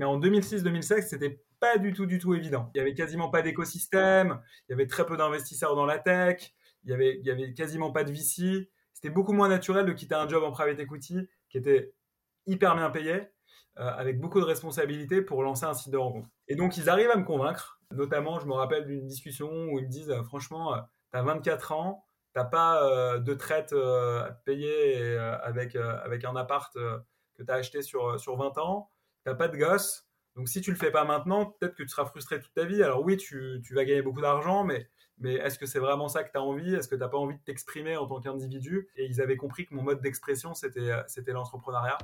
Mais en 2006-2007, c'était pas du tout, du tout évident. Il y avait quasiment pas d'écosystème, il y avait très peu d'investisseurs dans la tech, il y avait, quasiment pas de VC. C'était beaucoup moins naturel de quitter un job en private equity qui était hyper bien payé, euh, avec beaucoup de responsabilités pour lancer un site de rencontre. Et donc, ils arrivent à me convaincre. Notamment, je me rappelle d'une discussion où ils me disent, euh, franchement, tu as 24 ans, t'as pas euh, de traite à payer avec, avec un appart que tu as acheté sur, sur 20 ans, t'as pas de gosse, donc si tu le fais pas maintenant, peut-être que tu seras frustré toute ta vie. Alors oui, tu, vas gagner beaucoup d'argent, mais, est-ce que c'est vraiment ça que tu as envie? Est-ce que tu n'as pas envie de t'exprimer en tant qu'individu? Et ils avaient compris que mon mode d'expression, c'était, euh, c'était l'entrepreneuriat.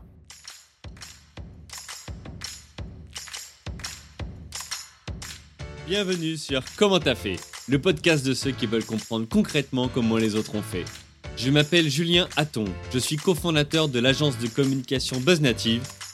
Bienvenue sur Comment t'as fait, le podcast de ceux qui veulent comprendre concrètement comment les autres ont fait. Je m'appelle Julien Hatton, je suis cofondateur de l'agence de communication BuzzNative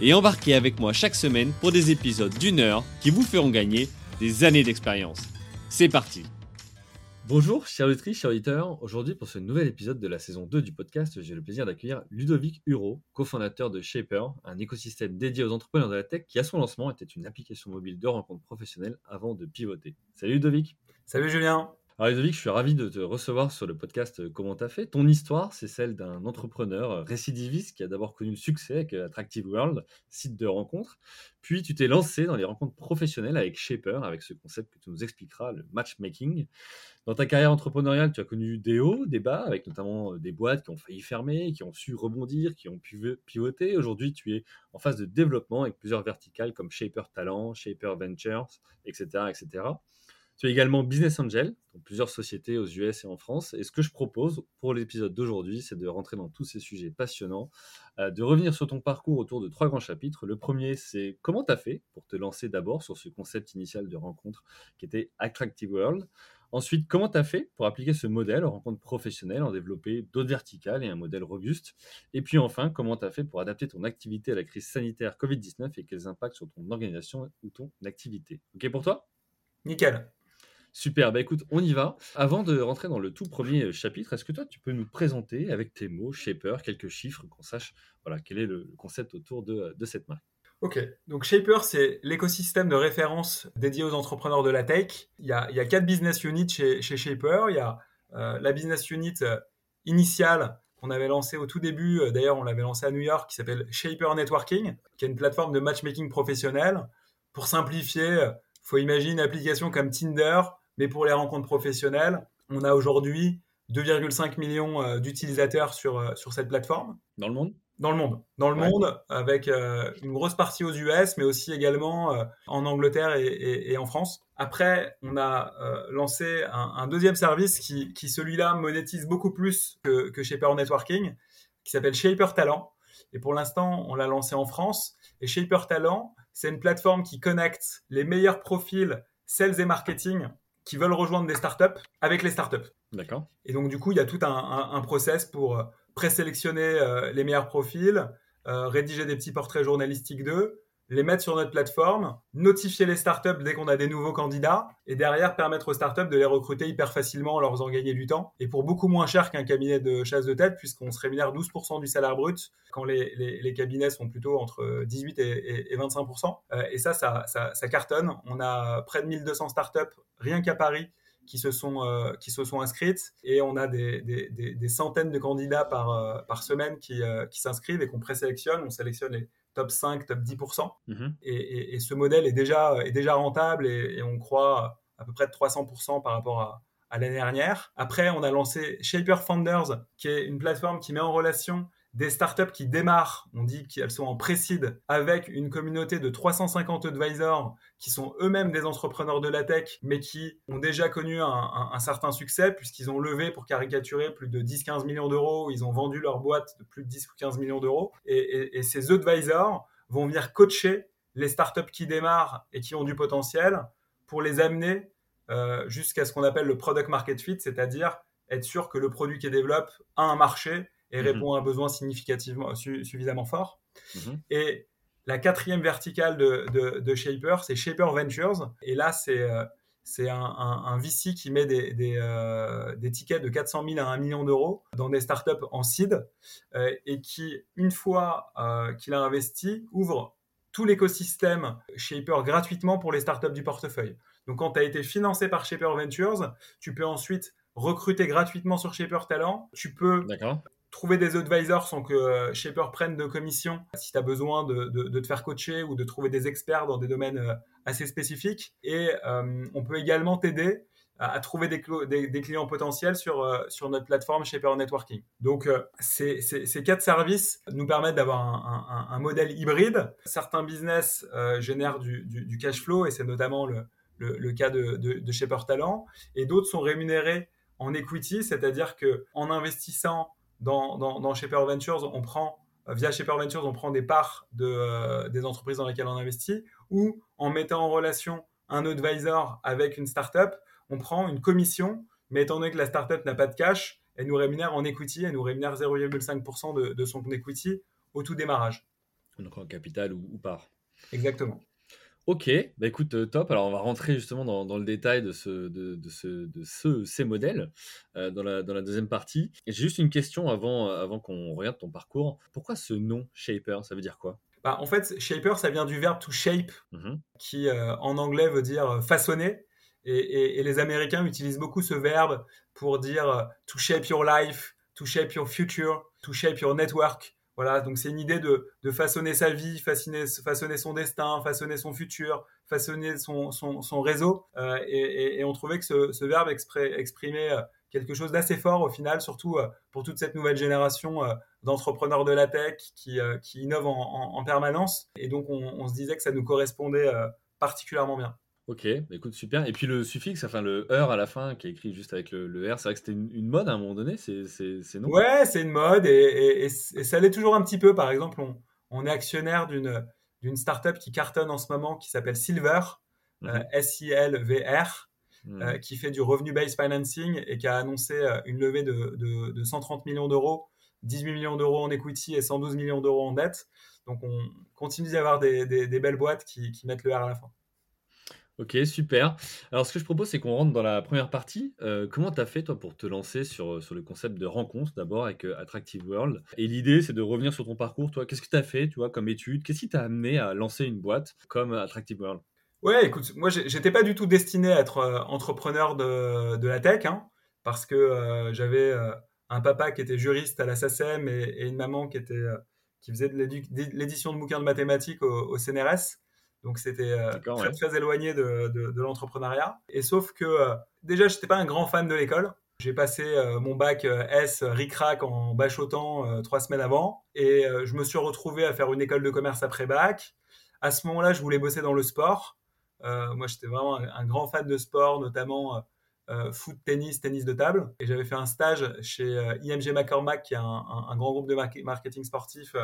et embarquez avec moi chaque semaine pour des épisodes d'une heure qui vous feront gagner des années d'expérience. C'est parti Bonjour, chers auditrices, chers auditeurs. Aujourd'hui, pour ce nouvel épisode de la saison 2 du podcast, j'ai le plaisir d'accueillir Ludovic Huro, cofondateur de Shaper, un écosystème dédié aux entrepreneurs de la tech qui, à son lancement, était une application mobile de rencontres professionnelles avant de pivoter. Salut Ludovic Salut Julien alors Ludovic, je suis ravi de te recevoir sur le podcast euh, Comment t'as fait? Ton histoire, c'est celle d'un entrepreneur euh, récidiviste qui a d'abord connu le succès avec euh, Attractive World, site de rencontres. Puis tu t'es lancé dans les rencontres professionnelles avec Shaper, avec ce concept que tu nous expliqueras, le matchmaking. Dans ta carrière entrepreneuriale, tu as connu des hauts, des bas, avec notamment des boîtes qui ont failli fermer, qui ont su rebondir, qui ont pu pivoter. Aujourd'hui, tu es en phase de développement avec plusieurs verticales comme Shaper Talent, Shaper Ventures, etc., etc. Tu es également business angel dans plusieurs sociétés aux US et en France. Et ce que je propose pour l'épisode d'aujourd'hui, c'est de rentrer dans tous ces sujets passionnants, euh, de revenir sur ton parcours autour de trois grands chapitres. Le premier, c'est comment tu as fait pour te lancer d'abord sur ce concept initial de rencontre qui était Attractive World? Ensuite, comment tu as fait pour appliquer ce modèle aux rencontres professionnelles, en développer d'autres verticales et un modèle robuste? Et puis enfin, comment tu as fait pour adapter ton activité à la crise sanitaire Covid-19 et quels impacts sur ton organisation ou ton activité? Ok pour toi? Nickel. Super, bah écoute, on y va. Avant de rentrer dans le tout premier euh, chapitre, est-ce que toi, tu peux nous présenter avec tes mots, Shaper, quelques chiffres, qu'on sache voilà, quel est le concept autour de, de cette marque? Ok, donc Shaper, c'est l'écosystème de référence dédié aux entrepreneurs de la tech. Il y a, il y a quatre business units chez, chez Shaper. Il y a euh, la business unit euh, initiale qu'on avait lancée au tout début, d'ailleurs on l'avait lancée à New York, qui s'appelle Shaper Networking, qui est une plateforme de matchmaking professionnel. Pour simplifier, faut imaginer une application comme Tinder, mais pour les rencontres professionnelles, on a aujourd'hui 2,5 millions euh, d'utilisateurs sur, euh, sur cette plateforme. Dans le monde? Dans le monde. Dans le monde, avec euh, une grosse partie aux US, mais aussi également en Angleterre et, en France. Après, on a lancé un, deuxième service qui, qui celui-là, monétise beaucoup plus que, que Shaper Networking, qui s'appelle Shaper Talent. Et pour l'instant, on l'a lancé en France. Et Shaper Talent, c'est une plateforme qui connecte les meilleurs profils sales et marketing qui veulent rejoindre des startups avec les startups. D'accord. Et donc, du coup, il y a tout un, un, process pour euh, présélectionner euh, les meilleurs profils, euh, rédiger des petits portraits journalistiques d'eux, les mettre sur notre plateforme, notifier les startups dès qu'on a des nouveaux candidats, et derrière permettre aux startups de les recruter hyper facilement en leur faisant gagner du temps, et pour beaucoup moins cher qu'un cabinet de chasse de tête, puisqu'on se rémunère 12% du salaire brut, quand les, les, cabinets sont plutôt entre 18 et, et 25%. et ça ça, ça, ça cartonne. On a près de 1200 startups rien qu'à Paris qui se sont, euh, qui se sont inscrites et on a des, des, centaines de candidats par, euh, par semaine qui, euh, qui s'inscrivent et qu'on présélectionne. On sélectionne top 5, top 10%. Mhm. et, et, ce modèle est déjà, est déjà rentable et, on croit à peu près de 300% par rapport à, à l'année dernière. Après, on a lancé Shaper Founders, qui est une plateforme qui met en relation des startups qui démarrent, on dit qu'elles sont en précide, avec une communauté de 350 advisors qui sont eux-mêmes des entrepreneurs de la tech, mais qui ont déjà connu un, certain succès puisqu'ils ont levé, pour caricaturer, plus de 10-15 millions d'euros, ils ont vendu leur boîte de plus de 10 ou 15 millions d'euros. Et, ces advisors vont venir coacher les startups qui démarrent et qui ont du potentiel pour les amener jusqu'à ce qu'on appelle le product market fit, c'est-à-dire être sûr que le produit qui est développé a un marché et mhm. répond à un besoin significativement suffisamment fort. Mhm. Et la quatrième verticale de, de, Shaper, c'est Shaper Ventures. Et là, c'est euh, c'est un, un, VC qui met des, des, euh, des, tickets de 400 000 à 1 million d'euros dans des startups en seed euh, et qui, une fois qu'il a investi, ouvre tout l'écosystème Shaper gratuitement pour les startups du portefeuille. Donc, quand tu as été financé par Shaper Ventures, tu peux ensuite recruter gratuitement sur Shaper Talent. Tu peux trouver des advisors sans que euh, Shaper prenne de commission si tu as besoin de, de, te faire coacher ou de trouver des experts dans des domaines euh, assez spécifiques. Et euh, on peut également t'aider à, trouver des, clients potentiels sur, sur notre plateforme Shaper Networking. Donc ces, ces, quatre services nous permettent d'avoir un, modèle hybride. Certains business génèrent du, cash flow et c'est notamment le, le, cas de, de, de Shaper Talent. Et d'autres sont rémunérés en equity, c'est-à-dire que en investissant dans, dans, Shaper Ventures, on prend via Shaper Ventures, on prend des parts de, euh, des entreprises dans lesquelles on investit, ou en mettant en relation un advisor avec une startup, on prend une commission, mais étant donné que la startup n'a pas de cash, elle nous rémunère en equity, elle nous rémunère 0,5% de, de, son equity au tout démarrage. Donc en capital ou, ou part. Exactement. Ok, bah écoute, euh, top. Alors, on va rentrer justement dans, le détail de, ce, de, ce, de ce, ces modèles euh, dans, la, dans la deuxième partie. J'ai juste une question avant, avant qu'on regarde ton parcours. Pourquoi ce nom Shaper? Ça veut dire quoi? Bah, En fait, Shaper, ça vient du verbe to shape, mmh qui euh, en anglais veut dire façonner. Et, et, les Américains utilisent beaucoup ce verbe pour dire to shape your life, to shape your future, to shape your network. Voilà, donc c'est une idée de, façonner sa vie, façonner, son destin, façonner son futur, façonner son, réseau. Euh, et, on trouvait que ce, verbe exprimait euh, quelque chose d'assez fort au final, surtout euh, pour toute cette nouvelle génération d'entrepreneurs de la tech qui, innovent en, en, permanence. Et donc on, on, se disait que ça nous correspondait particulièrement bien. Ok, écoute, super. Et puis le suffixe, enfin le heure à la fin, qui est écrit juste avec le, R, c'est vrai que c'était une, mode à un moment donné, c'est non? Ouais, c'est une mode et, et, ça l'est toujours un petit peu. Par exemple, on, on est actionnaire d'une startup qui cartonne en ce moment qui s'appelle Silver, euh, mhm. S-I-L-V-R, mhm. euh, qui fait du revenue-based financing et qui a annoncé euh, une levée de, de, de 130 millions d'euros, 18 millions d'euros en equity et 112 millions d'euros en dette. Donc on continue d'y avoir des, des, des, belles boîtes qui, qui mettent le R à la fin. Ok, super. Alors, ce que je propose, c'est qu'on rentre dans la première partie. Euh, comment tu as fait, toi, pour te lancer sur, sur le concept de rencontre, d'abord avec euh, Attractive World? Et l'idée, c'est de revenir sur ton parcours. Toi, qu'est-ce que tu as fait, tu vois, comme étude? Qu'est-ce qui t'a amené à lancer une boîte comme Attractive World? Ouais, écoute, moi, j'étais pas du tout destiné à être euh, entrepreneur de, de, la tech, hein, parce que j'avais un papa qui était juriste à la SACEM et, et une maman qui, était, qui faisait de l'édition de bouquins de mathématiques au, au CNRS. Donc c'était euh, très, très éloigné de, de, l'entrepreneuriat. Et sauf que euh, déjà, je n'étais pas un grand fan de l'école. J'ai passé euh, mon bac S ric-rac en bachotant trois semaines avant. Et je me suis retrouvé à faire une école de commerce après bac. À ce moment-là, je voulais bosser dans le sport. moi, j'étais vraiment un, grand fan de sport, notamment foot, tennis, tennis de table. Et j'avais fait un stage chez IMG McCormack, qui est un, grand groupe de marketing sportif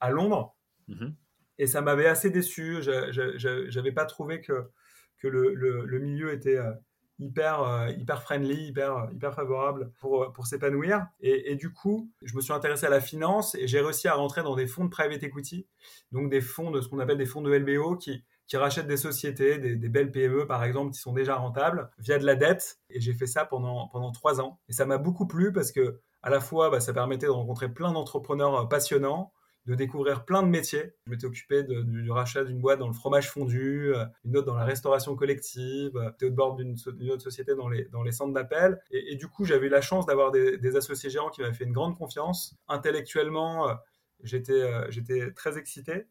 à Londres. Mm-hmm et ça m'avait assez déçu. Je n'avais pas trouvé que, que le, le, milieu était euh, hyper, euh, hyper friendly, hyper, hyper favorable pour, pour s'épanouir. Et, du coup, je me suis intéressé à la finance et j'ai réussi à rentrer dans des fonds de private equity, donc des fonds de ce qu'on appelle des fonds de LBO qui, qui rachètent des sociétés, des, des, belles PME par exemple, qui sont déjà rentables via de la dette. Et j'ai fait ça pendant, pendant trois ans. Et ça m'a beaucoup plu parce que à la fois, bah, ça permettait de rencontrer plein d'entrepreneurs passionnants, de découvrir plein de métiers. Je m'étais occupé du, rachat d'une boîte dans le fromage fondu, euh, une autre dans la restauration collective, euh, j'étais au bord d'une autre société dans les, dans les centres d'appel. Et, du coup, j'avais eu la chance d'avoir des, associés gérants qui m'avaient fait une grande confiance. Intellectuellement, euh, j'étais j'étais très excité.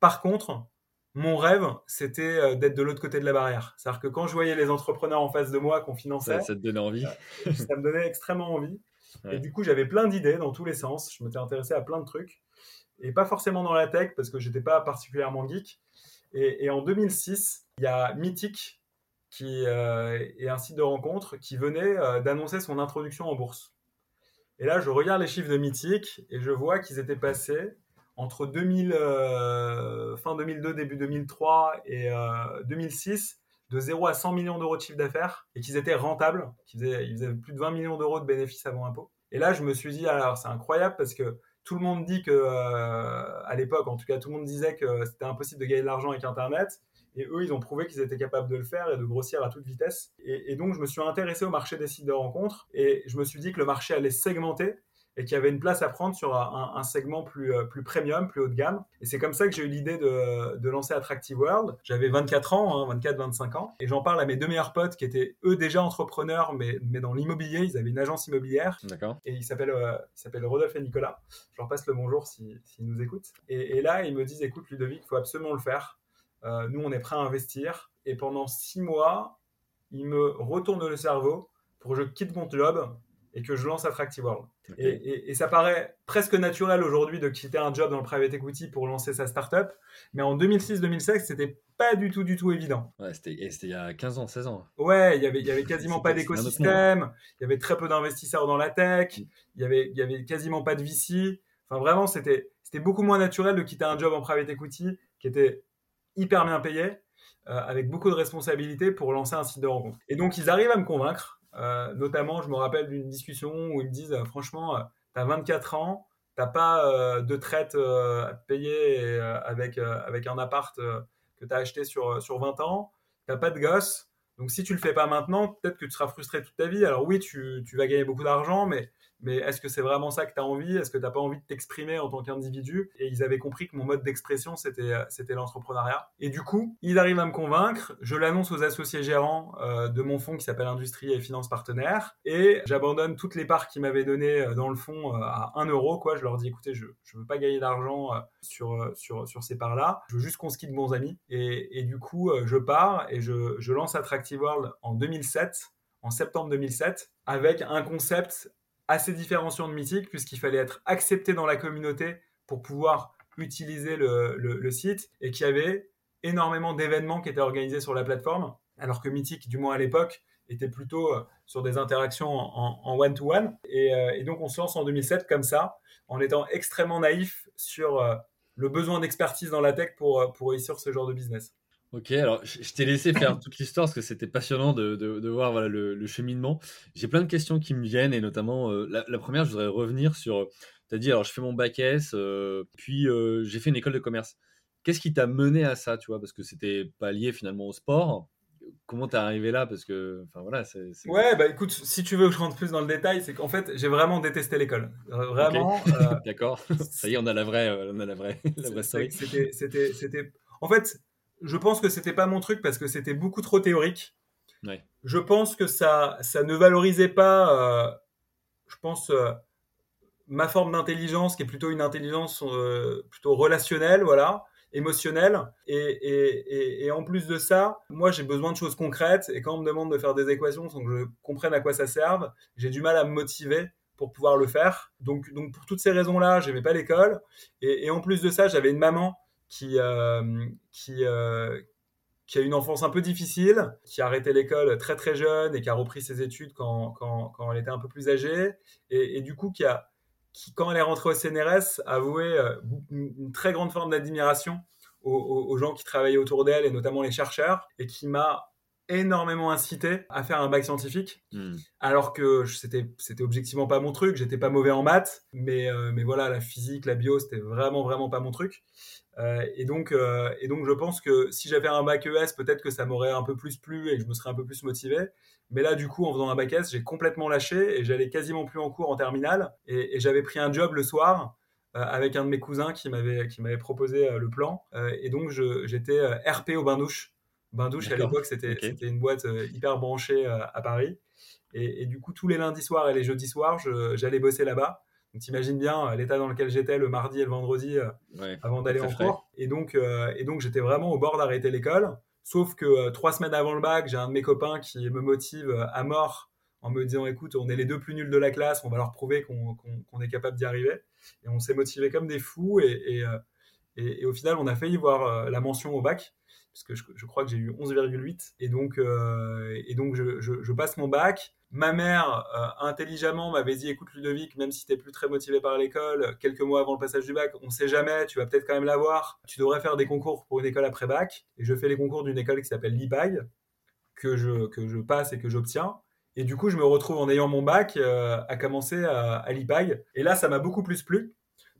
Par contre, mon rêve, c'était d'être de l'autre côté de la barrière. C'est-à-dire que quand je voyais les entrepreneurs en face de moi qu'on finançait, ça, te donnait envie. ça me donnait extrêmement envie. Et du coup, j'avais plein d'idées dans tous les sens. Je m'étais intéressé à plein de trucs et pas forcément dans la tech parce que j'étais pas particulièrement geek. Et, en 2006, il y a Mythic, qui euh, est un site de rencontre, qui venait euh, d'annoncer son introduction en bourse. Et là, je regarde les chiffres de Mythic et je vois qu'ils étaient passés entre 2000, euh, fin 2002, début 2003 et 2006 de 0 à 100 millions d'euros de chiffre d'affaires et qu'ils étaient rentables, qu'ils faisaient, ils faisaient plus de 20 millions d'euros de bénéfices avant impôt. Et là, je me suis dit, alors c'est incroyable parce que tout le monde dit que, euh, à l'époque, en tout cas, tout le monde disait que c'était impossible de gagner de l'argent avec Internet. Et eux, ils ont prouvé qu'ils étaient capables de le faire et de grossir à toute vitesse. Et, et, donc, je me suis intéressé au marché des sites de rencontres et je me suis dit que le marché allait segmenter et qu'il y avait une place à prendre sur un, un, segment plus, euh, plus premium, plus haut de gamme. Et c'est comme ça que j'ai eu l'idée de, de, lancer Attractive World. J'avais 24 ans, hein, 24-25 ans, et j'en parle à mes deux meilleurs potes qui étaient eux déjà entrepreneurs, mais, mais dans l'immobilier. Ils avaient une agence immobilière. D'accord. Et ils s'appellent, euh, ils s'appellent Rodolphe et Nicolas. Je leur passe le bonjour s'ils si, nous écoutent. Et, et, là, ils me disent, écoute Ludovic, il faut absolument le faire. Euh, nous, on est prêt à investir. Et pendant six mois, ils me retournent le cerveau pour que je quitte mon job et que je lance Attractive World. Okay. Et, et, et, ça paraît presque naturel aujourd'hui de quitter un job dans le private equity pour lancer sa startup, mais en 2006-2007, c'était pas du tout, du tout évident. Ouais, c'était il y a 15 ans, 16 ans. Ouais, il y avait, il y avait quasiment pas d'écosystème, il y avait très peu d'investisseurs dans la tech, il y avait, il y avait quasiment pas de VC. Enfin, vraiment, c'était, c'était beaucoup moins naturel de quitter un job en private equity qui était hyper bien payé, euh, avec beaucoup de responsabilités pour lancer un site de rencontre. Et donc, ils arrivent à me convaincre. Euh, notamment, je me rappelle d'une discussion où ils me disent, euh, franchement, tu as 24 ans, t'as pas euh, de traite à payer avec, avec un appart que tu as acheté sur, sur 20 ans, t'as pas de gosse. Donc si tu le fais pas maintenant, peut-être que tu seras frustré toute ta vie. Alors oui, tu, tu vas gagner beaucoup d'argent, mais mais est-ce que c'est vraiment ça que tu as envie? Est-ce que tu n'as pas envie de t'exprimer en tant qu'individu? Et ils avaient compris que mon mode d'expression, c'était, euh, c'était l'entrepreneuriat. Et du coup, ils arrivent à me convaincre. Je l'annonce aux associés gérants euh, de mon fonds qui s'appelle Industrie et Finance Partenaires. Et j'abandonne toutes les parts qu'ils m'avaient données euh, dans le fonds à 1 euro. Quoi. Je leur dis, écoutez, je ne veux pas gagner d'argent sur, sur, sur ces parts-là. Je veux juste qu'on se quitte bons amis. Et, et du coup, je pars et je, je lance Attractive World en 2007 en septembre 2007 avec un concept assez différenciant de Mythique, puisqu'il fallait être accepté dans la communauté pour pouvoir utiliser le, site et qu'il y avait énormément d'événements qui étaient organisés sur la plateforme, alors que Mythique, du moins à l'époque, était plutôt euh, sur des interactions en one-to-one. -one. Et, euh, et, donc on se lance en 2007 comme ça, en étant extrêmement naïf sur euh, le besoin d'expertise dans la tech pour, pour réussir ce genre de business. Ok, alors je t'ai laissé faire toute l'histoire parce que c'était passionnant de, de, de, voir voilà, le, le cheminement. J'ai plein de questions qui me viennent et notamment euh, la, la, première, je voudrais revenir sur. Tu as dit, alors je fais mon bac S, euh, puis euh, j'ai fait une école de commerce. Qu'est-ce qui t'a mené à ça, tu vois? Parce que c'était pas lié finalement au sport. Comment t'es arrivé là? Parce que, enfin voilà, c'est. Ouais, bah écoute, si tu veux que je rentre plus dans le détail, c'est qu'en fait, j'ai vraiment détesté l'école. Vraiment. Okay. D'accord. ça y est, on a la vraie, on a la vraie, la vraie story. C'était, c'était, c'était. En fait, je pense que c'était pas mon truc parce que c'était beaucoup trop théorique. Ouais. Je pense que ça, ça ne valorisait pas, euh, je pense, euh, ma forme d'intelligence qui est plutôt une intelligence euh, plutôt relationnelle, voilà, émotionnelle. Et, et, et, et, en plus de ça, moi j'ai besoin de choses concrètes et quand on me demande de faire des équations sans que je comprenne à quoi ça serve, j'ai du mal à me motiver pour pouvoir le faire. Donc, donc pour toutes ces raisons-là, j'aimais pas l'école. Et, et en plus de ça, j'avais une maman qui, euh, qui, euh, qui a une enfance un peu difficile, qui a arrêté l'école très très jeune et qui a repris ses études quand, quand, elle était un peu plus âgée, et, du coup qui a, qui quand elle est rentrée au CNRS, a avoué euh, une, très grande forme d'admiration aux, gens qui travaillaient autour d'elle, et notamment les chercheurs, et qui m'a énormément incité à faire un bac scientifique. Mmh. alors que c'était c'était objectivement pas mon truc j'étais pas mauvais en maths mais euh, mais voilà la physique la bio c'était vraiment vraiment pas mon truc. Euh, et donc euh, et donc je pense que si j'avais un bac ES peut-être que ça m'aurait un peu plus plu et que je me serais un peu plus motivé. Mais là du coup en faisant un bac S j'ai complètement lâché et j'allais quasiment plus en cours en terminale. Et, et j'avais pris un job le soir avec un de mes cousins qui m'avait qui m'avait proposé le plan. Et donc j'étais RP au bain douche Bain Douche, à l'époque, c'était okay. une boîte euh, hyper branchée euh, à Paris. Et, et, du coup, tous les lundis soirs et les jeudis soirs, j'allais bosser là-bas. Donc, t'imagines bien euh, l'état dans lequel j'étais le mardi et le vendredi ouais, avant d'aller en cours. Et donc, et donc j'étais vraiment au bord d'arrêter l'école. Sauf que trois semaines avant le bac, j'ai un de mes copains qui me motive à mort en me disant écoute, on est les deux plus nuls de la classe, on va leur prouver qu'on qu qu est capable d'y arriver. Et on s'est motivé comme des fous. Et, et, et, au final, on a failli voir la mention au bac puisque je, je crois que j'ai eu 11,8 et donc euh, je, passe mon bac. Ma mère euh, intelligemment m'avait dit écoute Ludovic, même si t'es plus très motivé par l'école, quelques mois avant le passage du bac, on sait jamais, tu vas peut-être quand même l'avoir. Tu devrais faire des concours pour une école après bac. Et je fais les concours d'une école qui s'appelle l'IPAG, que je, passe et que j'obtiens. Et du coup, je me retrouve en ayant mon bac à commencer à, à l'IPAG. Et là, ça m'a beaucoup plus plu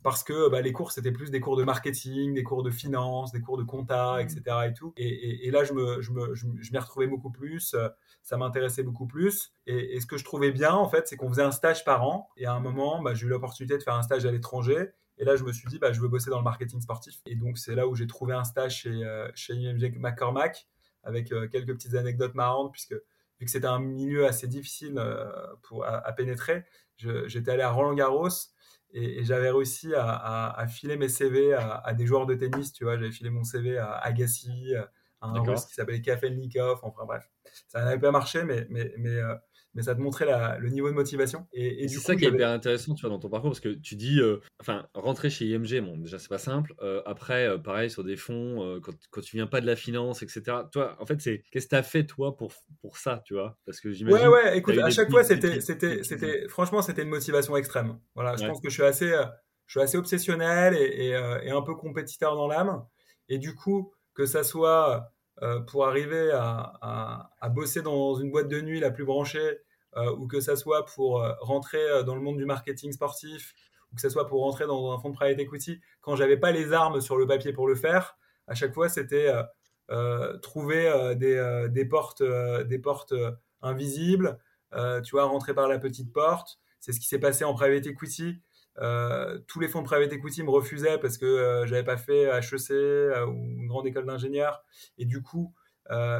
parce que bah, les cours c'était plus des cours de marketing, des cours de finance, des cours de compta, etc. Mmh. et tout. Et, là, je me, je me, je, m'y retrouvais beaucoup plus, euh, ça m'intéressait beaucoup plus. Et, ce que je trouvais bien, en fait, c'est qu'on faisait un stage par an. Et à un moment, bah, j'ai eu l'opportunité de faire un stage à l'étranger. Et là, je me suis dit, bah, je veux bosser dans le marketing sportif. Et donc, c'est là où j'ai trouvé un stage chez, euh, chez IMG McCormack, avec euh, quelques petites anecdotes marrantes, puisque vu que c'était un milieu assez difficile pour, à, pénétrer, j'étais allé à Roland Garros et, j'avais réussi à, filer mes CV à, des joueurs de tennis, tu vois. J'avais filé mon CV à Agassi, à un russe qui s'appelait Kafelnikov, enfin bref. Ça n'avait pas marché, mais, mais, mais, euh, mais ça te montrait le niveau de motivation. Et, c'est ça qui est hyper intéressant tu vois, dans ton parcours, parce que tu dis, euh, enfin, rentrer chez IMG, bon, déjà, c'est pas simple. Euh, après, euh, pareil, sur des fonds, quand, quand, tu viens pas de la finance, etc. Toi, en fait, c'est qu'est-ce que tu as fait, toi, pour, pour ça, tu vois? Parce que j'imagine. Ouais, ouais, écoute, à chaque fois, c'était, c'était, c'était, franchement, c'était une motivation extrême. Voilà, je pense que je suis assez, je suis assez obsessionnel et, et, un peu compétiteur dans l'âme. Et du coup, que ça soit. pour arriver à, à, à, bosser dans une boîte de nuit la plus branchée ou que ça soit pour euh, rentrer euh, dans le monde du marketing sportif, ou que ça soit pour rentrer dans un fonds de private equity, quand j'avais pas les armes sur le papier pour le faire, à chaque fois c'était trouver des, des, portes, des portes invisibles, tu vois, rentrer par la petite porte. C'est ce qui s'est passé en private equity. tous les fonds de private equity me refusaient parce que j'avais pas fait HEC ou une grande école d'ingénieur. Et du coup,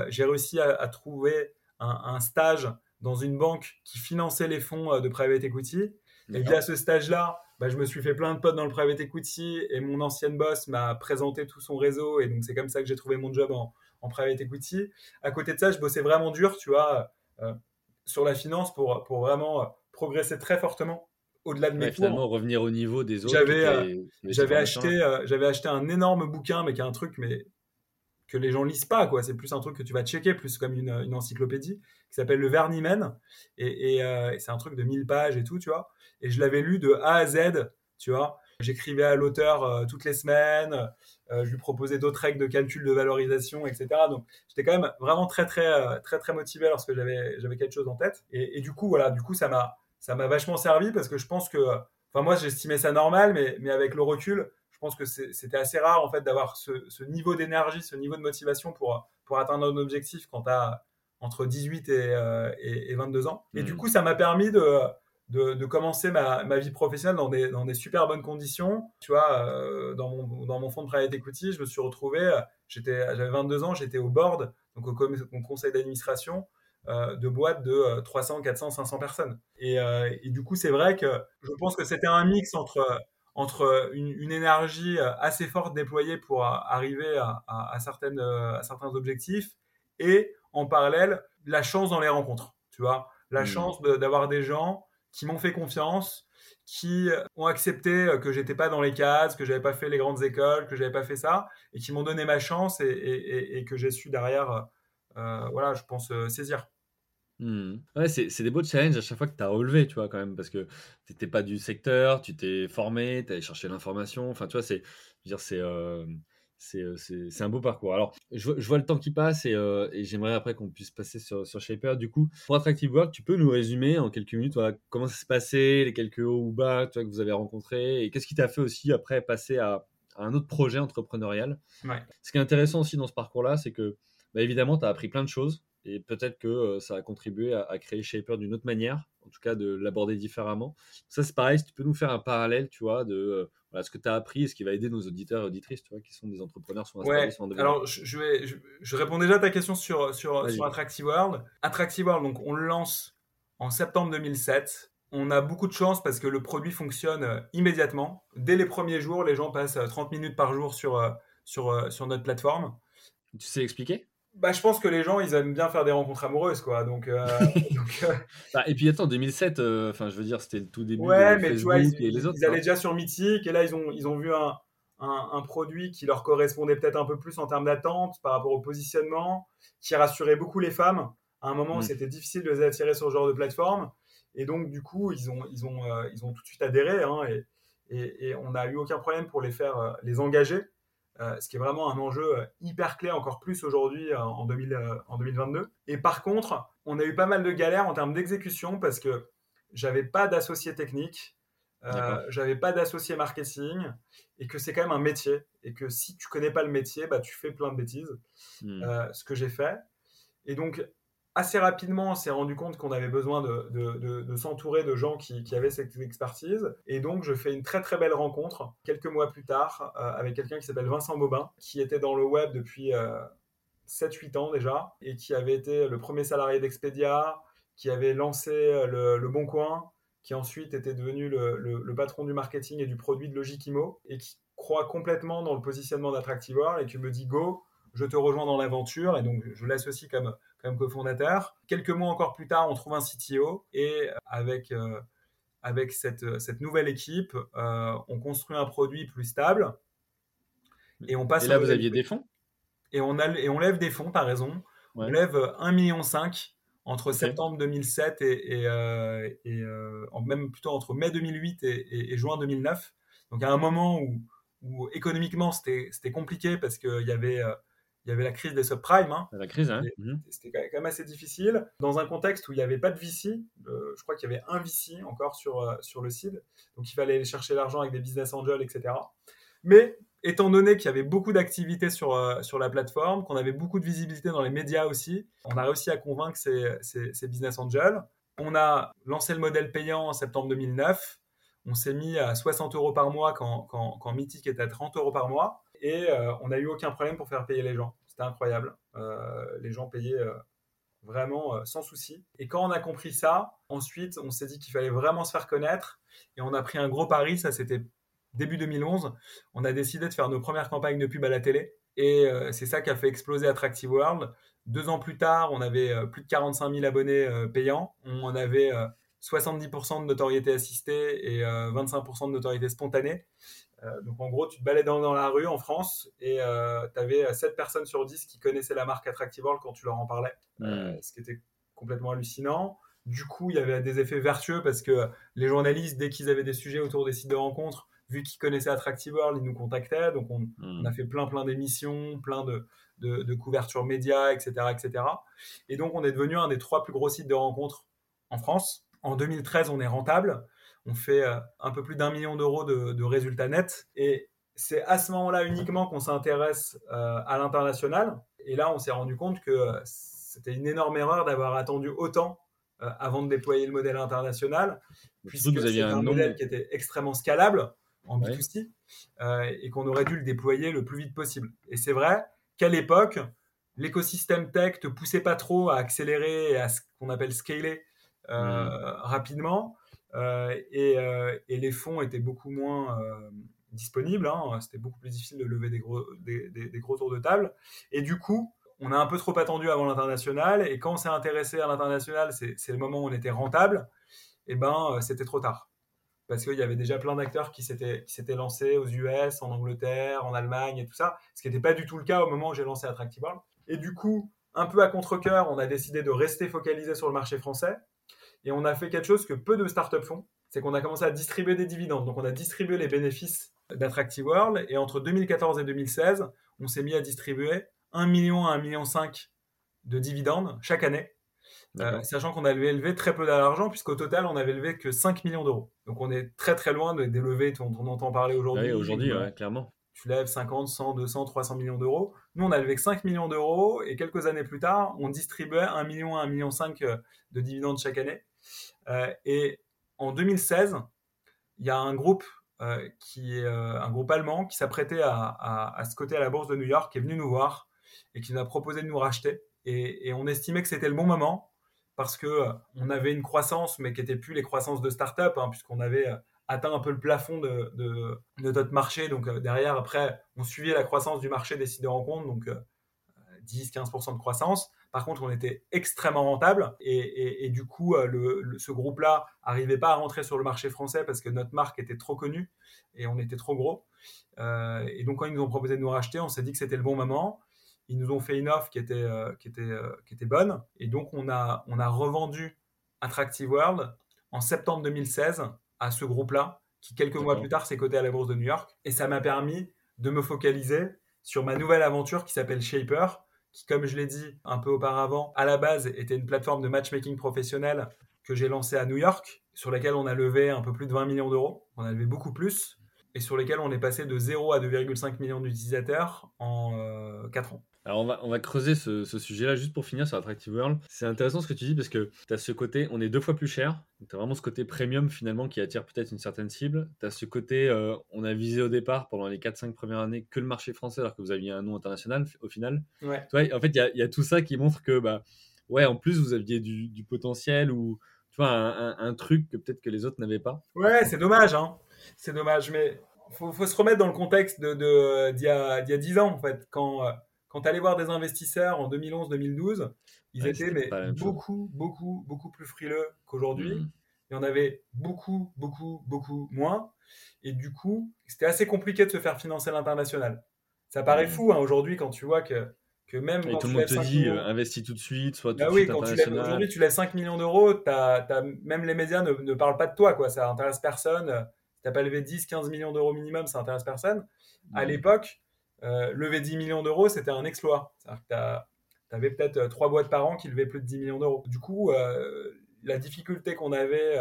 j'ai réussi à, trouver un, stage dans une banque qui finançait les fonds euh, de private equity. Et via ce stage-là, bah, je me suis fait plein de potes dans le private equity et mon ancienne boss m'a présenté tout son réseau. Et donc, c'est comme ça que j'ai trouvé mon job en, private equity. À côté de ça, je bossais vraiment dur, tu vois, euh, sur la finance pour, pour vraiment euh, progresser très fortement au-delà de mes Finalement, revenir au niveau des autres. J'avais, j'avais acheté, j'avais acheté un énorme bouquin, mais qui est un truc, mais que les gens lisent pas, quoi. C'est plus un truc que tu vas checker, plus comme une, une encyclopédie, qui s'appelle le Vernimen. Et, euh, c'est un truc de 1000 pages et tout, tu vois. Et je l'avais lu de A à Z, tu vois. J'écrivais à l'auteur euh, toutes les semaines, euh, je lui proposais d'autres règles de calcul de valorisation, etc. Donc j'étais quand même vraiment très, très, très, très motivé lorsque j'avais, j'avais quelque chose en tête. Et, et, du coup, voilà, du coup, ça m'a, ça m'a vachement servi parce que je pense que, enfin, moi, j'estimais ça normal, mais, mais avec le recul, je pense que c'était assez rare en fait d'avoir ce, niveau d'énergie, ce niveau de motivation pour, pour atteindre un objectif quand tu as entre 18 et, 22 euh, ans. Et du hmm. coup, ça m'a permis de, de, commencer ma, ma, vie professionnelle dans des, dans des super bonnes conditions. Tu vois, euh, dans, mon, dans mon fonds de private equity, je me suis retrouvé, j'avais 22 ans, j'étais au board, donc au, conseil d'administration euh, de boîtes de 300, 400, 500 personnes. Et, et du coup, c'est vrai que je pense que c'était un mix entre entre une, énergie euh, assez forte déployée pour arriver à, certaines, euh, à certains objectifs et en parallèle la chance dans les rencontres, tu vois, la mmh. chance d'avoir des gens qui m'ont fait confiance, qui ont accepté que j'étais pas dans les cases, que j'avais pas fait les grandes écoles, que j'avais pas fait ça, et qui m'ont donné ma chance et, que j'ai su derrière, euh, voilà, je pense saisir. Mmh. Ouais, c'est des beaux challenges à chaque fois que tu as relevé, tu vois, quand même, parce que tu n'étais pas du secteur, tu t'es formé, tu allé chercher l'information. Enfin, tu vois, c'est dire, c'est euh, c'est c'est un beau parcours. Alors, je, je, vois le temps qui passe et, euh, et j'aimerais après qu'on puisse passer sur, sur Shaper. Du coup, pour Attractive World, tu peux nous résumer en quelques minutes voilà, comment ça s'est passé, les quelques hauts ou bas tu vois, que vous avez rencontrés et qu'est-ce qui t'a fait aussi après passer à, un autre projet entrepreneurial? Ouais. Ce qui est intéressant aussi dans ce parcours-là, c'est que bah, évidemment, tu as appris plein de choses et peut-être que euh, ça a contribué à, créer Shaper d'une autre manière, en tout cas de l'aborder différemment. Ça, c'est pareil, si tu peux nous faire un parallèle, tu vois, de euh, voilà, ce que tu as appris et ce qui va aider nos auditeurs et auditrices, tu vois, qui sont des entrepreneurs, sont installés, ouais. Alors, je, vais, je, réponds déjà à ta question sur, sur, sur Attractive World. Attractive World, donc on le lance en septembre 2007. On a beaucoup de chance parce que le produit fonctionne euh, immédiatement. Dès les premiers jours, les gens passent 30 minutes par jour sur, sur, sur notre plateforme. Tu sais expliquer? Bah, je pense que les gens, ils aiment bien faire des rencontres amoureuses, quoi. Donc, euh, euh, bah, et puis attends, 2007, euh, enfin, je veux dire, c'était le tout début ouais, de mais tu vois, ils, et les autres. Ils allaient déjà sur Mythique et là, ils ont, ils ont vu un, un, un produit qui leur correspondait peut-être un peu plus en termes d'attente par rapport au positionnement, qui rassurait beaucoup les femmes. À un moment, où mm. c'était difficile de les attirer sur ce genre de plateforme. Et donc, du coup, ils ont, ils ont, ils ont tout de suite adhéré. Hein, et, et, et, on n'a eu aucun problème pour les faire les engager. Ce qui est vraiment un enjeu hyper clé, encore plus aujourd'hui en, 2022. Et par contre, on a eu pas mal de galères en termes d'exécution parce que j'avais pas d'associé technique, euh, j'avais pas d'associé marketing et que c'est quand même un métier et que si tu connais pas le métier, bah, tu fais plein de bêtises. Hmm. Euh, ce que j'ai fait. Et donc, assez rapidement, on s'est rendu compte qu'on avait besoin de, s'entourer de gens qui, avaient cette expertise. Et donc, je fais une très très belle rencontre quelques mois plus tard euh, avec quelqu'un qui s'appelle Vincent Bobin, qui était dans le web depuis 7-8 ans déjà et qui avait été le premier salarié d'Expedia, qui avait lancé le, le Bon Coin, qui ensuite était devenu le, patron du marketing et du produit de Logikimo, et qui croit complètement dans le positionnement d'Attractive World et qui me dit Go, je te rejoins dans l'aventure, et donc je l'associe comme, comme cofondateur. Quelques mois encore plus tard, on trouve un CTO, et avec, euh, avec cette, cette, nouvelle équipe, euh, on construit un produit plus stable. Et on passe. Et là, vous aviez des fonds? Et on, a, et on lève des fonds, tu as raison. On lève 1,5 million entre septembre 2007 et, et, euh, euh, même plutôt entre mai 2008 et, juin 2009. Donc à un moment où, où économiquement c'était compliqué parce qu'il y avait euh, il y avait la crise des subprimes. Hein. La crise, hein. Mhm. C'était quand même assez difficile. Dans un contexte où il n'y avait pas de VC, je crois qu'il y avait un VC encore sur, sur le site. Donc il fallait aller chercher l'argent avec des business angels, etc. Mais étant donné qu'il y avait beaucoup d'activités sur, euh, sur la plateforme, qu'on avait beaucoup de visibilité dans les médias aussi, on a réussi à convaincre ces, ces, business angels. On a lancé le modèle payant en septembre 2009. On s'est mis à 60 euros par mois quand, quand, quand Mythic était à 30 euros par mois. Et euh, on n'a eu aucun problème pour faire payer les gens. C'était incroyable. Euh, les gens payaient vraiment sans souci. Et quand on a compris ça, ensuite, on s'est dit qu'il fallait vraiment se faire connaître. Et on a pris un gros pari. Ça, c'était début 2011, on a décidé de faire nos premières campagnes de pub à la télé. Et euh, c'est ça qui a fait exploser Attractive World. Deux ans plus tard, on avait euh, plus de 45 000 abonnés euh, payants. On avait 70% de notoriété assistée et 25% de notoriété spontanée. Donc en gros, tu te baladais dans, la rue en France et tu avais 7 personnes sur 10 qui connaissaient la marque Attractive World quand tu leur en parlais. ce qui était complètement hallucinant. Du coup, il y avait des effets vertueux parce que les journalistes, dès qu'ils avaient des sujets autour des sites de rencontres, vu qu'ils connaissaient Attractive World, ils nous contactaient. Donc, on, hmm. a fait plein, plein d'émissions, plein de, de, couvertures médias, etc., etc. Et donc, on est devenu un des trois plus gros sites de rencontres en France. En 2013, on est rentable. On fait euh, un peu plus d'un million d'euros de, résultats nets. Et c'est à ce moment-là uniquement qu'on s'intéresse euh, à l'international. Et là, on s'est rendu compte que euh, c'était une énorme erreur d'avoir attendu autant avant de déployer le modèle international, puisque vous aviez un, modèle qui était extrêmement scalable en B2C euh, et qu'on aurait dû le déployer le plus vite possible. Et c'est vrai qu'à l'époque, l'écosystème tech te poussait pas trop à accélérer et à ce qu'on appelle scaler euh, mmh. rapidement euh, et, les fonds étaient beaucoup moins disponibles. Hein. C'était beaucoup plus difficile de lever des gros, des, gros tours de table. Et du coup, on a un peu trop attendu avant l'international et quand on s'est intéressé à l'international, c'est le moment où on était rentable, et ben c'était trop tard parce qu'il y avait déjà plein d'acteurs qui s'étaient, lancés aux US, en Angleterre, en Allemagne et tout ça, ce qui n'était pas du tout le cas au moment où j'ai lancé Attractive World. Et du coup, un peu à contre-coeur, on a décidé de rester focalisé sur le marché français et on a fait quelque chose que peu de startups font, c'est qu'on a commencé à distribuer des dividendes. Donc on a distribué les bénéfices d'Attractive World et entre 2014 et 2016, on s'est mis à distribuer 1 million à 1,5 million de dividendes chaque année euh, sachant qu'on avait élevé très peu d'argent, puisqu'au total, on avait élevé que 5 millions d'euros. Donc on est très très loin des levées dont on entend parler aujourd'hui. Oui, aujourd'hui, clairement. Tu lèves 50, 100, 200, 300 millions d'euros. Nous, on a levé que 5 millions d'euros, et quelques années plus tard, on distribuait 1 million à 1 million 5 euh, de dividendes chaque année. Euh, et en 2016, il y a un groupe qui est un groupe allemand qui s'apprêtait à, à, se coter à la bourse de New York, qui est venu nous voir et qui nous a proposé de nous racheter. Et, on estimait que c'était le bon moment parce que euh, on avait une croissance, mais qui n'était plus les croissances de start-up, hein, puisqu'on avait euh, atteint un peu le plafond de, notre marché. Donc euh, derrière, après, on suivait la croissance du marché des sites de rencontres, donc 10-15% de croissance. Par contre, on était extrêmement rentable et, du coup, le, ce groupe-là n'arrivait pas à rentrer sur le marché français parce que notre marque était trop connue et on était trop gros. et donc, quand ils nous ont proposé de nous racheter, on s'est dit que c'était le bon moment ils nous ont fait une offre qui était, euh, qui était, euh, qui était bonne. Et donc, on a, on a revendu Attractive World en septembre 2016 à ce groupe-là, qui quelques mois plus tard s'est coté à la bourse de New York. Et ça m'a permis de me focaliser sur ma nouvelle aventure qui s'appelle Shaper, qui, comme je l'ai dit un peu auparavant, à la base était une plateforme de matchmaking professionnel que j'ai lancée à New York, sur laquelle on a levé un peu plus de 20 millions d'euros. On a levé beaucoup plus et sur lesquels on est passé de 0 à 2,5 millions d'utilisateurs en 4 ans. Alors on va, on va creuser ce, sujet-là juste pour finir sur Attractive World. C'est intéressant ce que tu dis parce que tu as ce côté, on est deux fois plus cher. Tu as vraiment ce côté premium finalement qui attire peut-être une certaine cible. Tu as ce côté, euh, on a visé au départ pendant les 4-5 premières années que le marché français alors que vous aviez un nom international au final. Ouais. en fait, il y, a, tout ça qui montre que, bah, ouais, en plus vous aviez du, potentiel ou tu vois, un, truc que peut-être que les autres n'avaient pas. Ouais, c'est dommage, hein. C'est dommage, mais faut, faut se remettre dans le contexte d'il de, d'il y, a, y a 10 ans en fait, quand euh, quand tu allais voir des investisseurs en 2011-2012, ils étaient mais, beaucoup, beaucoup, beaucoup plus frileux qu'aujourd'hui. Mmh. Il y en avait beaucoup, beaucoup, beaucoup moins. Et du coup, c'était assez compliqué de se faire financer à l'international. Ça paraît mmh. fou hein, aujourd'hui quand tu vois que, que même quand tout le monde te dit euh, investis tout de suite, soit tout bah de oui, suite quand aujourd'hui tu lèves 5 millions d'euros, même les médias ne, ne, parlent pas de toi, quoi. ça intéresse personne. Tu n'as pas levé 10, 15 millions d'euros minimum, ça intéresse personne. À mmh. l'époque, euh, lever 10 millions d'euros, c'était un exploit. C'est-à-dire que tu avais peut-être euh, trois boîtes par an qui levaient plus de 10 millions d'euros. Du coup, euh, la difficulté qu'on avait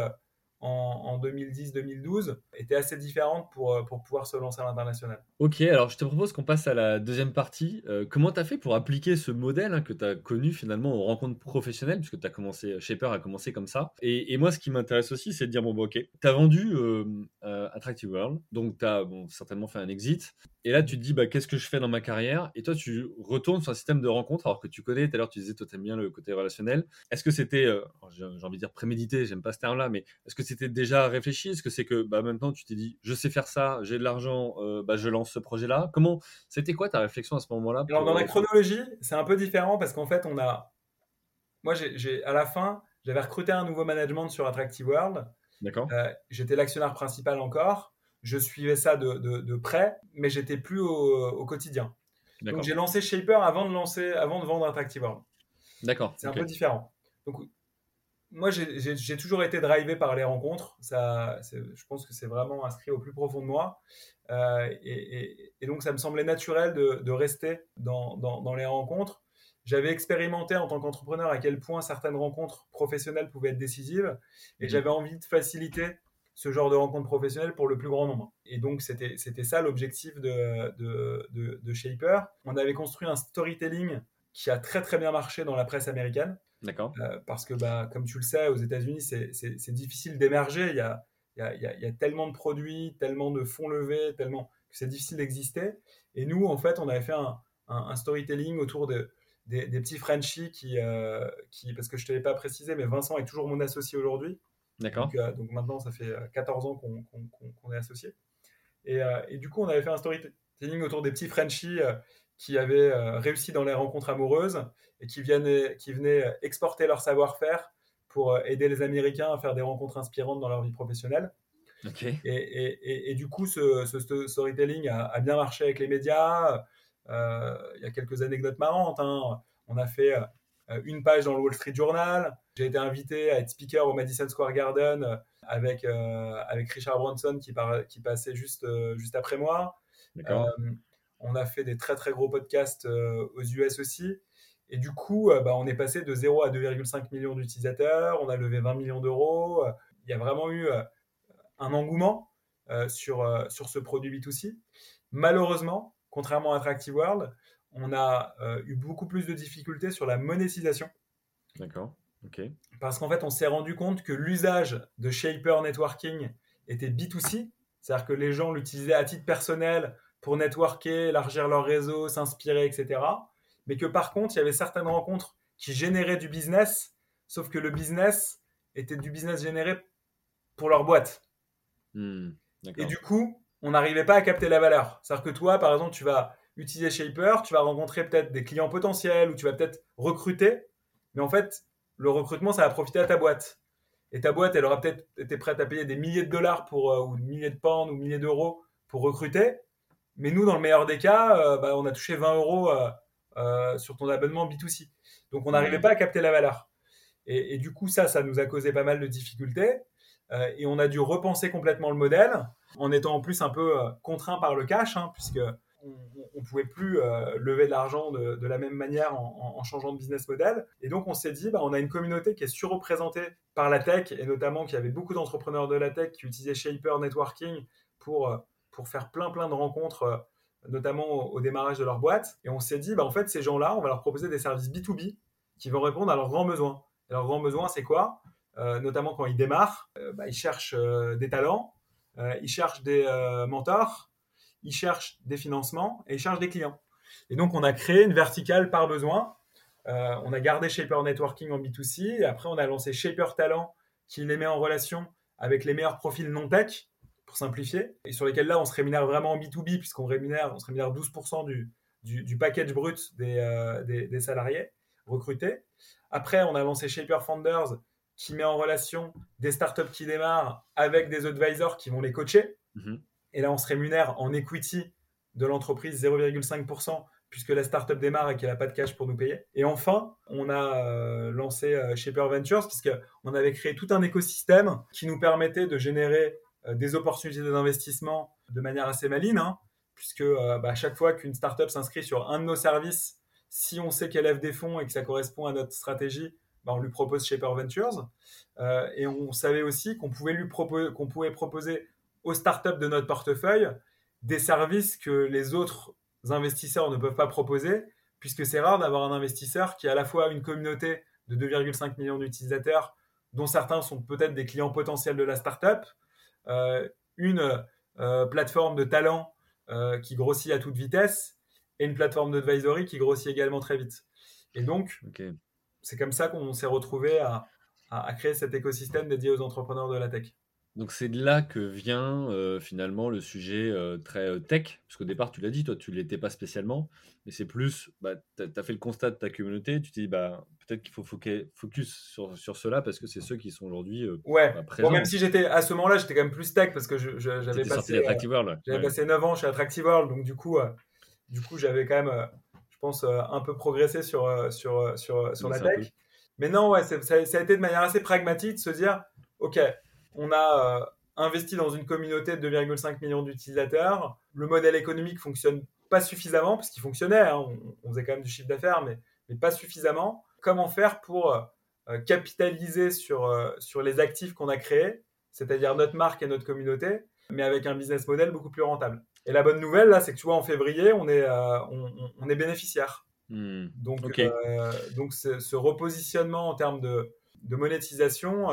en, 2010-2012 était assez différente pour, pour pouvoir se lancer à l'international. Ok, alors je te propose qu'on passe à la deuxième partie. comment tu as fait pour appliquer ce modèle hein, que tu as connu finalement aux rencontres professionnelles, puisque tu as commencé, Shaper a commencé comme ça. Et, moi, ce qui m'intéresse aussi, c'est de dire, bon, bon ok, tu as vendu Attractive World, donc tu as certainement fait un exit. Et là, tu te dis, bah, qu'est-ce que je fais dans ma carrière? Et toi, tu retournes sur un système de rencontre, alors que tu connais, tout à l'heure, tu disais, toi, tu aimes bien le côté relationnel. Est-ce que c'était, euh, j'ai envie de dire prémédité, j'aime pas ce terme-là, mais est-ce que c'était déjà réfléchi? Est-ce que c'est que bah, maintenant, tu t'es dit, je sais faire ça, j'ai de l'argent, euh, bah, je lance ce projet-là Comment C'était quoi ta réflexion à ce moment-là Alors, dans la chronologie, c'est un peu différent parce qu'en fait, on a. Moi, j'ai, à la fin, j'avais recruté un nouveau management sur Attractive World. D'accord. Euh, j'étais l'actionnaire principal encore je suivais ça de, près, mais j'étais plus au, quotidien. Donc j'ai lancé Shaper avant de lancer, avant de vendre Attractive World. D'accord. C'est un peu différent. Donc moi j'ai toujours été drivé par les rencontres. Ça, je pense que c'est vraiment inscrit au plus profond de moi. Euh, et, donc ça me semblait naturel de, rester dans, dans, les rencontres. J'avais expérimenté en tant qu'entrepreneur à quel point certaines rencontres professionnelles pouvaient être décisives et mhm. j'avais envie de faciliter ce genre de rencontre professionnelle pour le plus grand nombre. Et donc, c'était ça l'objectif de, de, de, Shaper. On avait construit un storytelling qui a très très bien marché dans la presse américaine. D'accord. Euh, parce que, bah, comme tu le sais, aux États-Unis, c'est difficile d'émerger. Il y a, il, y a, il y a, tellement de produits, tellement de fonds levés, tellement que c'est difficile d'exister. Et nous, en fait, on avait fait un, un, storytelling autour de, des, des, petits Frenchies qui, euh, qui, parce que je ne te l'ai pas précisé, mais Vincent est toujours mon associé aujourd'hui. D'accord. Donc, euh, donc, maintenant, ça fait 14 euh, ans qu'on est associé. Et, et, du coup, on avait fait un storytelling autour des petits Frenchies qui avaient réussi dans les rencontres amoureuses et qui, viennent, qui venaient exporter leur savoir-faire pour aider les Américains à faire des rencontres inspirantes dans leur vie professionnelle. Okay. Et, et, et, du coup, ce, ce storytelling a, a, bien marché avec les médias. Il y a quelques anecdotes marrantes. Hein. On a fait une page dans le Wall Street Journal. J'ai été invité à être speaker au Madison Square Garden euh, avec, euh, avec Richard Branson qui, qui passait juste, euh, juste après moi. On a fait des très très gros podcasts aux US aussi. Et du coup, bah, on est passé de 0 à 2,5 millions d'utilisateurs. On a levé 20 millions d'euros. Il y a vraiment eu un engouement sur, sur ce produit B2C. Malheureusement, contrairement à Attractive World, on a eu beaucoup plus de difficultés sur la monétisation. D'accord. Parce qu'en fait, on s'est rendu compte que l'usage de Shaper Networking était B2C, c'est-à-dire que les gens l'utilisaient à titre personnel pour networker, élargir leur réseau, s'inspirer, etc. Mais que par contre, il y avait certaines rencontres qui généraient du business, sauf que le business était du business généré pour leur boîte. Hmm, Et du coup, on n'arrivait pas à capter la valeur. C'est-à-dire que toi, par exemple, tu vas utiliser Shaper, tu vas rencontrer peut-être des clients potentiels ou tu vas peut-être recruter, mais en fait, le recrutement, ça va profiter à ta boîte. Et ta boîte, elle aura peut-être été prête à payer des milliers de dollars pour, euh, ou des milliers de pounds ou milliers d'euros pour recruter. Mais nous, dans le meilleur des cas, euh, bah, on a touché 20 euros euh, sur ton abonnement B2C. Donc, on n'arrivait pas à capter la valeur. Et, du coup, ça, ça nous a causé pas mal de difficultés. et on a dû repenser complètement le modèle, en étant en plus un peu contraint par le cash, hein, puisque on ne pouvait plus euh, lever de l'argent de, la même manière en, changeant de business model. Et donc, on s'est dit, bah, on a une communauté qui est surreprésentée par la tech, et notamment qu'il y avait beaucoup d'entrepreneurs de la tech qui utilisaient Shaper Networking pour, euh, pour faire plein, plein de rencontres, euh, notamment au, démarrage de leur boîte. Et on s'est dit, bah, en fait, ces gens-là, on va leur proposer des services B2B qui vont répondre à leurs grands besoins. Et leurs grands besoins, c'est quoi? Notamment quand ils démarrent, bah, ils cherchent des talents, ils cherchent des mentors, ils cherchent des financements et ils cherchent des clients. Et donc, on a créé une verticale par besoin. Euh, on a gardé Shaper Networking en B2C et après, on a lancé Shaper Talent qui les met en relation avec les meilleurs profils non-tech, pour simplifier, et sur lesquels là, on se rémunère vraiment en B2B, puisqu'on rémunère, on se rémunère 12% du, du, package brut euh, des, des, salariés recrutés. Après, on a lancé Shaper Founders qui met en relation des startups qui démarrent avec des advisors qui vont les coacher. Mm-hmm. Et là, on se rémunère en equity de l'entreprise 0,5% puisque la startup démarre et qu'elle n'a pas de cash pour nous payer. Et enfin, on a euh, lancé euh, Shaper Ventures puisqu'on avait créé tout un écosystème qui nous permettait de générer des opportunités d'investissement de manière assez maligne, hein, puisque bah, à chaque fois qu'une startup s'inscrit sur un de nos services, si on sait qu'elle lève des fonds et que ça correspond à notre stratégie, bah, on lui propose Shaper Ventures. et on savait aussi qu'on pouvait lui qu'on pouvait proposer aux startups de notre portefeuille des services que les autres investisseurs ne peuvent pas proposer, puisque c'est rare d'avoir un investisseur qui a à la fois une communauté de 2,5 millions d'utilisateurs, dont certains sont peut-être des clients potentiels de la startup, euh, une euh, plateforme de talent euh, qui grossit à toute vitesse, et une plateforme d'advisory qui grossit également très vite. Et donc, c'est comme ça qu'on s'est retrouvé à créer cet écosystème dédié aux entrepreneurs de la tech. Donc c'est de là que vient euh, finalement le sujet euh, très euh, tech, parce qu'au départ tu l'as dit, toi tu ne l'étais pas spécialement, mais c'est plus, bah, tu as, fait le constat de ta communauté, tu t'es dit bah, peut-être qu'il faut focus sur, sur cela parce que c'est ceux qui sont aujourd'hui ouais. Bah, présents. Bon, même si j'étais à ce moment-là, j'étais quand même plus tech parce que j'avais passé, World, j'avais passé 9 ans chez Attractive World, donc du coup, du coup j'avais quand même, je pense, un peu progressé sur, sur, sur, sur la tech. Mais non, ouais, ça, ça a été de manière assez pragmatique de se dire, ok, on a euh, investi dans une communauté de 2,5 millions d'utilisateurs. Le modèle économique fonctionne pas suffisamment, parce qu'il fonctionnait, hein. on, faisait quand même du chiffre d'affaires, mais, pas suffisamment. Comment faire pour euh, euh, capitaliser sur, sur les actifs qu'on a créés, c'est-à-dire notre marque et notre communauté, mais avec un business model beaucoup plus rentable. Et la bonne nouvelle, là, c'est que tu vois, en février, on est, on, est bénéficiaire. Hmm. Donc, donc ce, repositionnement en termes de, de monétisation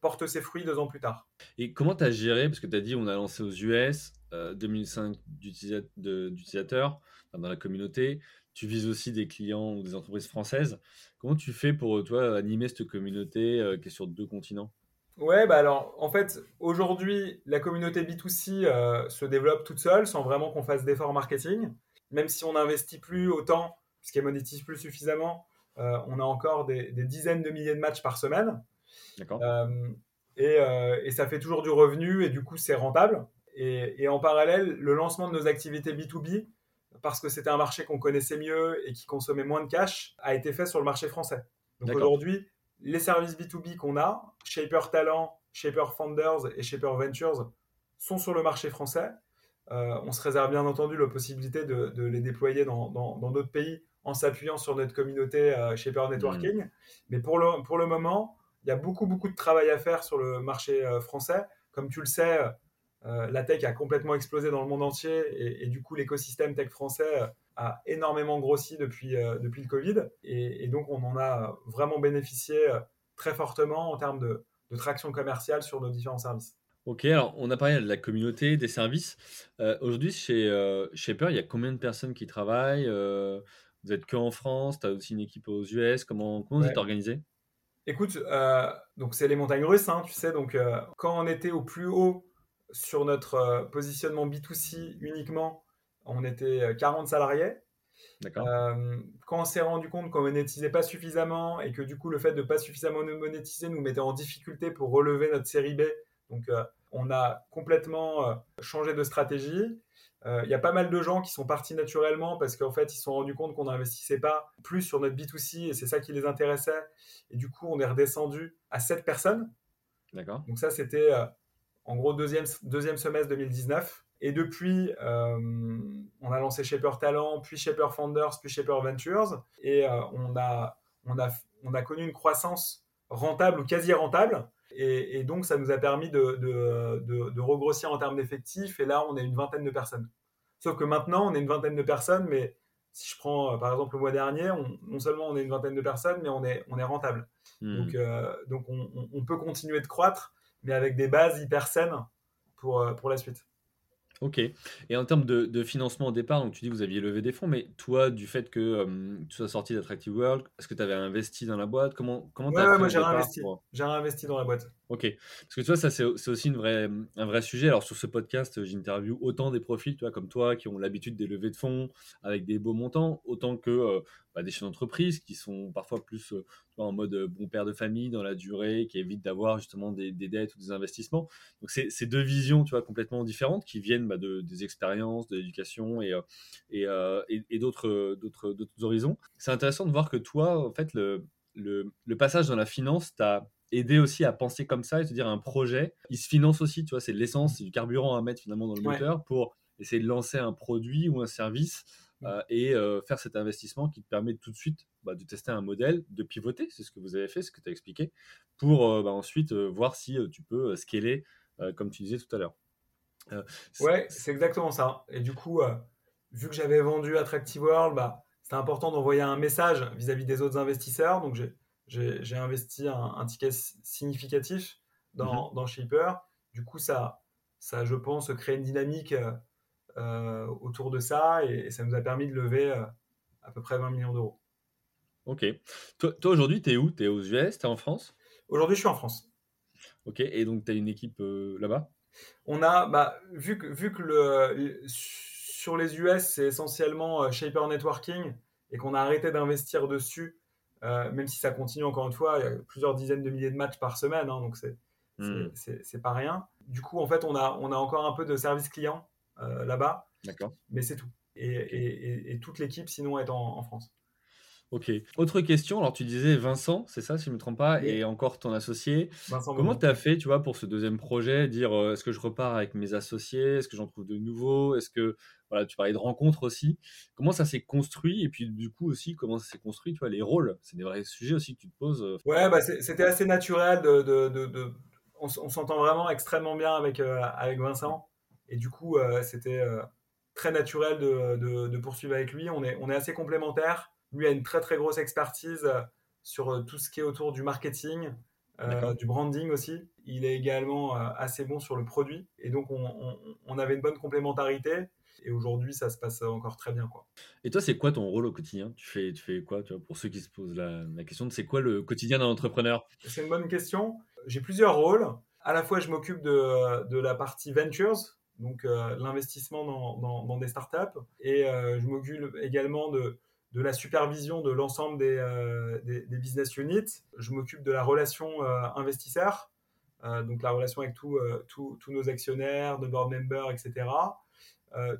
porte ses fruits deux ans plus tard. Et comment tu as géré, parce que tu as dit on a lancé aux US, 2005 d'utilisateurs dans la communauté, tu vises aussi des clients ou des entreprises françaises. Comment tu fais pour toi animer cette communauté euh, qui est sur deux continents? Ouais, bah alors en fait, aujourd'hui, la communauté B2C euh, se développe toute seule sans vraiment qu'on fasse d'efforts marketing. Même si on n'investit plus autant, puisqu'elle monétise plus suffisamment, on a encore des, dizaines de milliers de matchs par semaine. Euh, euh, et, ça fait toujours du revenu et du coup c'est rentable. Et, en parallèle, le lancement de nos activités B2B, parce que c'était un marché qu'on connaissait mieux et qui consommait moins de cash, a été fait sur le marché français. Donc aujourd'hui, les services B2B qu'on a, Shaper Talent, Shaper Founders et Shaper Ventures, sont sur le marché français. Euh, on se réserve bien entendu la possibilité de, les déployer dans d'autres pays en s'appuyant sur notre communauté Shaper Networking. Hmm. Mais pour le, pour le moment, il y a beaucoup, beaucoup de travail à faire sur le marché euh, français. Comme tu le sais, euh, la tech a complètement explosé dans le monde entier et, du coup, l'écosystème tech français euh, a énormément grossi depuis, depuis le Covid. Et, donc, on en a vraiment bénéficié très fortement en termes de, traction commerciale sur nos différents services. Ok, alors on a parlé de la communauté, des services. Aujourd'hui, chez Shaper, il y a combien de personnes qui travaillent Vous êtes que en France Tu as aussi une équipe aux US Comment, comment vous êtes organisé? Écoute, euh, donc c'est les montagnes russes, hein, tu sais. Donc euh, quand on était au plus haut sur notre euh, positionnement B2C uniquement, on était 40 salariés. D'accord. quand on s'est rendu compte qu'on monétisait pas suffisamment et que du coup le fait de pas suffisamment monétiser nous mettait en difficulté pour relever notre série B, donc on a complètement changé de stratégie. Euh, il y a pas mal de gens qui sont partis naturellement parce qu'en fait, ils se sont rendus compte qu'on n'investissait pas plus sur notre B2C et c'est ça qui les intéressait. Et du coup, on est redescendu à 7 personnes. D'accord. Donc ça, c'était euh, en gros deuxième, deuxième semestre 2019. Et depuis, on a lancé Shaper Talent, puis Shaper Founders, puis Shaper Ventures. Et on, a, on, a, on a connu une croissance rentable ou quasi rentable. Et, donc, ça nous a permis de, de, de, regrossir en termes d'effectifs. Et là, on est une vingtaine de personnes. Sauf que maintenant, on est une vingtaine de personnes, mais si je prends euh, par exemple le mois dernier, non seulement on est une vingtaine de personnes, mais on est, on est rentable. Hmm. Donc, euh, donc on, on, peut continuer de croître, mais avec des bases hyper saines pour, euh, pour la suite. Ok. Et en termes de, financement au départ, donc tu dis que vous aviez levé des fonds, mais toi, du fait que tu sois sorti d'Attractive World, est-ce que tu avais investi dans la boîte? Comment comment ouais, moi j'ai réinvesti. J'ai réinvesti dans la boîte. Ok. Parce que tu vois, ça c'est aussi vraie, un vrai sujet. Alors sur ce podcast, j'interview autant des profils, tu vois, comme toi, qui ont l'habitude des levées de fonds avec des beaux montants, autant que bah, des chefs d'entreprise qui sont parfois plus en mode bon père de famille dans la durée, qui évitent d'avoir justement des, dettes ou des investissements. Donc c'est deux visions, tu vois, complètement différentes qui viennent bah, de, des expériences, de l'éducation et, d'autres horizons. C'est intéressant de voir que toi, en fait, le, le, passage dans la finance t'a aidé aussi à penser comme ça et te dire un projet, il se finance aussi, tu vois, c'est de l'essence, c'est du carburant à mettre finalement dans le moteur pour essayer de lancer un produit ou un service euh, et euh, faire cet investissement qui te permet tout de suite bah, de tester un modèle, de pivoter, c'est ce que vous avez fait, ce que tu as expliqué, pour euh, bah, ensuite voir si tu peux scaler, comme tu disais tout à l'heure. ouais, c'est exactement ça. Et du coup, vu que j'avais vendu Attractive World, bah, c'était important d'envoyer un message vis-à-vis des autres investisseurs. Donc j'ai investi un, ticket significatif dans, mm-hmm. dans Shaper. Du coup, ça, ça, je pense, crée une dynamique euh, autour de ça et, ça nous a permis de lever euh, à peu près 20 millions d'euros. Ok. Toi, aujourd'hui, tu es où? Tu es aux US Tu es en France? Aujourd'hui, je suis en France. Ok. Et donc, tu as une équipe euh, là-bas? On a, bah, vu que, vu que le, sur les US, c'est essentiellement Shaper Networking et qu'on a arrêté d'investir dessus, même si ça continue encore une fois, il y a plusieurs dizaines de milliers de matchs par semaine, hein, donc c'est hmm. c'est pas rien. Du coup, en fait, on a, on a encore un peu de service client euh, là-bas. Mais c'est tout. Et, toute l'équipe, sinon, est en, France. Ok. Autre question. Alors, tu disais Vincent, c'est ça, si je ne me trompe pas, et encore ton associé. Comment tu as fait, tu vois, pour ce deuxième projet Dire, euh, est-ce que je repars avec mes associés? Est-ce que j'en trouve de nouveaux? Est-ce que, voilà, tu parlais de rencontres aussi. Comment ça s'est construit? Et puis, du coup, aussi, comment ça s'est construit, tu vois, les rôles? C'est des vrais sujets aussi que tu te poses. Euh. Ouais, bah, c'était assez naturel de. de, On, s'entend vraiment extrêmement bien avec, avec Vincent. Et du coup, euh, c'était euh, très naturel de, poursuivre avec lui. On est, on est assez complémentaires. Lui a une très très grosse expertise euh, sur tout ce qui est autour du marketing, du branding aussi. Il est également assez bon sur le produit. Et donc, on, avait une bonne complémentarité. Et aujourd'hui, ça se passe encore très bien. Quoi. Et toi, c'est quoi ton rôle au quotidien? Tu fais, tu fais quoi tu vois, Pour ceux qui se posent la, la question? De c'est quoi le quotidien d'un entrepreneur? C'est une bonne question. J'ai plusieurs rôles. À la fois, je m'occupe de, de, la partie ventures, donc euh, l'investissement dans, des startups. Et euh, je m'occupe également de, la supervision de l'ensemble des, euh, business units. Je m'occupe de la relation investisseur, donc la relation avec tous nos actionnaires, de board members, etc.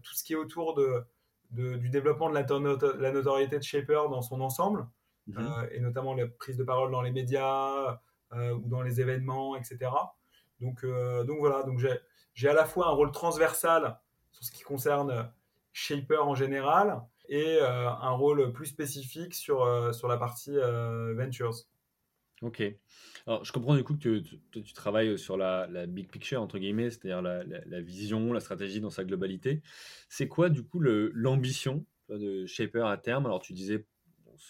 tout ce qui est autour de, du développement de la, notoriété de Shaper dans son ensemble, mhm. et notamment la prise de parole dans les médias ou dans les événements, etc. Donc, donc voilà, donc j'ai j'ai à la fois un rôle transversal sur ce qui concerne Shaper en général et euh, un rôle plus spécifique sur, euh, sur la partie euh, Ventures. Ok. Alors, je comprends du coup que tu, tu, travailles sur la, la, big picture, entre guillemets, c'est-à-dire la, la, vision, la stratégie dans sa globalité. C'est quoi, du coup, l'ambition de Shaper à terme? Alors, tu disais,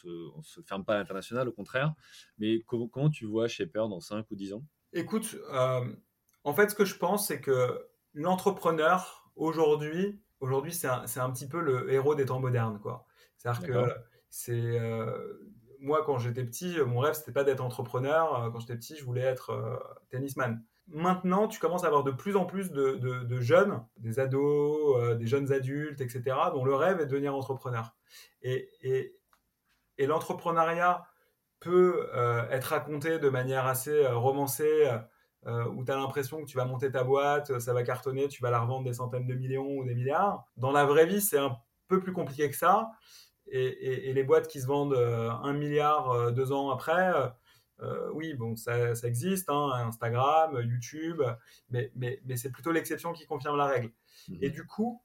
on ne se, ferme pas à l'international, au contraire, mais comment, comment tu vois Shaper dans 5 ou 10 ans? Écoute, en fait, ce que je pense, c'est que l'entrepreneur, aujourd'hui, aujourd'hui c'est un, petit peu le héros des temps modernes. C'est-à-dire que c'est. Euh, moi, quand j'étais petit, mon rêve, c'était pas d'être entrepreneur. Euh, quand j'étais petit, je voulais être euh, tennisman. Maintenant, tu commences à avoir de plus en plus de, jeunes, des ados, des jeunes adultes, etc., dont le rêve est de devenir entrepreneur. Et, et l'entrepreneuriat peut être raconté de manière assez romancée euh, où tu as l'impression que tu vas monter ta boîte, ça va cartonner, tu vas la revendre des centaines de millions ou des milliards. Dans la vraie vie, c'est un peu plus compliqué que ça. Et, les boîtes qui se vendent euh, un milliard euh, deux ans après, oui, bon, ça, existe, hein, Instagram, YouTube, mais, mais, mais c'est plutôt l'exception qui confirme la règle. Mhm. Et du coup,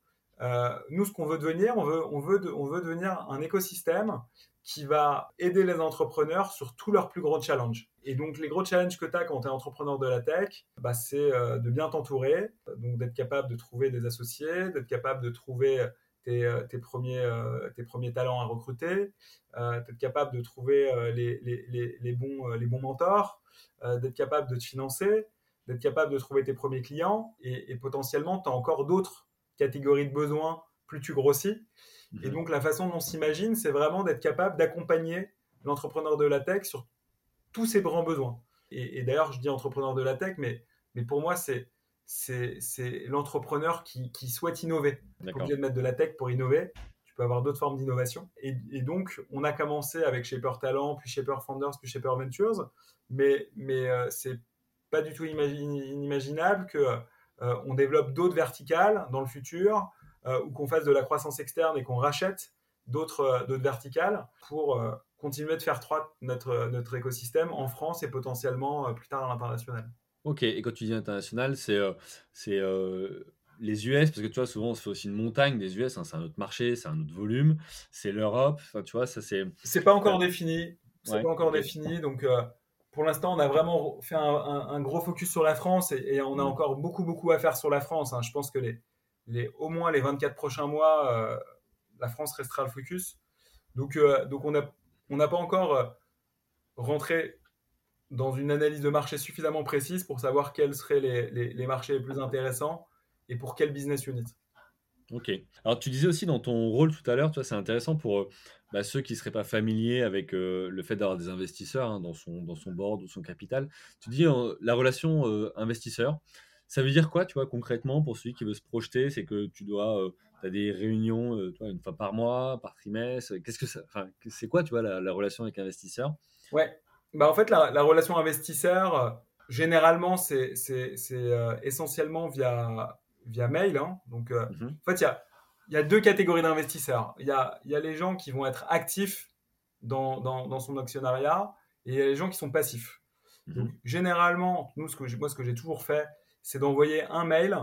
nous, ce qu'on veut devenir, on veut, on, veut on veut devenir un écosystème qui va aider les entrepreneurs sur tous leurs plus gros challenges. Et donc, les gros challenges que tu as quand tu es entrepreneur de la tech, bah, c'est de bien t'entourer, donc d'être capable de trouver des associés, d'être capable de trouver tes, tes, premiers, tes premiers talents à recruter, d'être capable de trouver les, les, les, bons, les bons mentors, d'être capable de te financer, d'être capable de trouver tes premiers clients, et, et potentiellement, tu as encore d'autres catégories de besoins plus tu grossis. Et mhm. donc, la façon dont on s'imagine, c'est vraiment d'être capable d'accompagner l'entrepreneur de la tech sur tous ses grands besoins. Et, d'ailleurs, je dis entrepreneur de la tech, mais, mais pour moi, c'est c'est l'entrepreneur qui, qui, souhaite innover. Tu obligé de mettre de la tech pour innover. Tu peux avoir d'autres formes d'innovation. Et, et, donc, on a commencé avec Shaper Talent, puis Shaper Founders, puis Shaper Ventures. Mais, mais euh, c'est pas du tout inimaginable que euh, on développe d'autres verticales dans le futur ou qu'on fasse de la croissance externe et qu'on rachète d'autres euh, verticales pour continuer de faire croître notre, notre écosystème en France et potentiellement plus tard à l'international. Ok, et quand tu dis international, c'est c'est les US, parce que tu vois, souvent on se fait aussi une montagne des US, hein, c'est un autre marché, c'est un autre volume, c'est l'Europe, enfin tu vois, ça c'est. C'est pas encore défini, c'est pas encore défini, donc pour l'instant, on a vraiment fait un, gros focus sur la France et, on a mm. encore beaucoup, beaucoup à faire sur la France. Hein. Je pense que les, les, au moins les 24 prochains mois, euh, la France restera le focus. Donc, euh, donc on n'a on pas encore euh, rentré dans une analyse de marché suffisamment précise pour savoir quels seraient les, les, marchés les plus intéressants et pour quel business unit. Ok. Alors tu disais aussi dans ton rôle tout à l'heure, tu vois, c'est intéressant pour bah, ceux qui ne seraient pas familiers avec le fait d'avoir des investisseurs hein, dans, son, dans son board ou son capital, tu dis la relation investisseur, ça veut dire quoi, tu vois, concrètement, pour celui qui veut se projeter C'est que tu dois, tu as des réunions une fois par mois, par trimestre. Qu'est-ce que ça, c'est quoi, tu vois, la, relation avec investisseur Ouais, bah en fait, la, relation investisseur, généralement, c'est, c'est, essentiellement via, via mail. Hein. Donc, mmh en fait, il y a y a deux catégories d'investisseurs. Il y a, y a les gens qui vont être actifs dans, dans, son actionnariat et il y a les gens qui sont passifs. Mhm. Donc, généralement, nous, ce que moi, ce que j'ai toujours fait, c'est d'envoyer un mail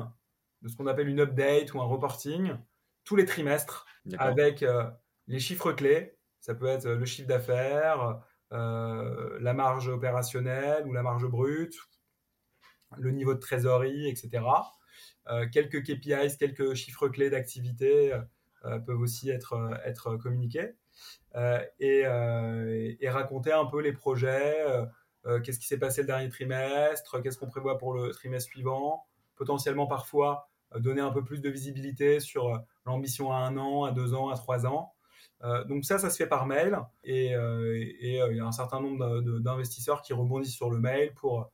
de ce qu'on appelle une update ou un reporting tous les trimestres avec euh, les chiffres clés. Ça peut être le chiffre d'affaires, euh, la marge opérationnelle ou la marge brute, le niveau de trésorerie, etc. Euh, quelques KPIs, quelques chiffres clés d'activité euh, peuvent aussi être, être communiqués. Euh, et, et, raconter un peu les projets, qu'est-ce qui s'est passé le dernier trimestre, qu'est-ce qu'on prévoit pour le trimestre suivant, potentiellement parfois donner un peu plus de visibilité sur l'ambition à un an, à deux ans, à trois ans. donc ça, ça se fait par mail et il y a un certain nombre d'investisseurs qui rebondissent sur le mail pour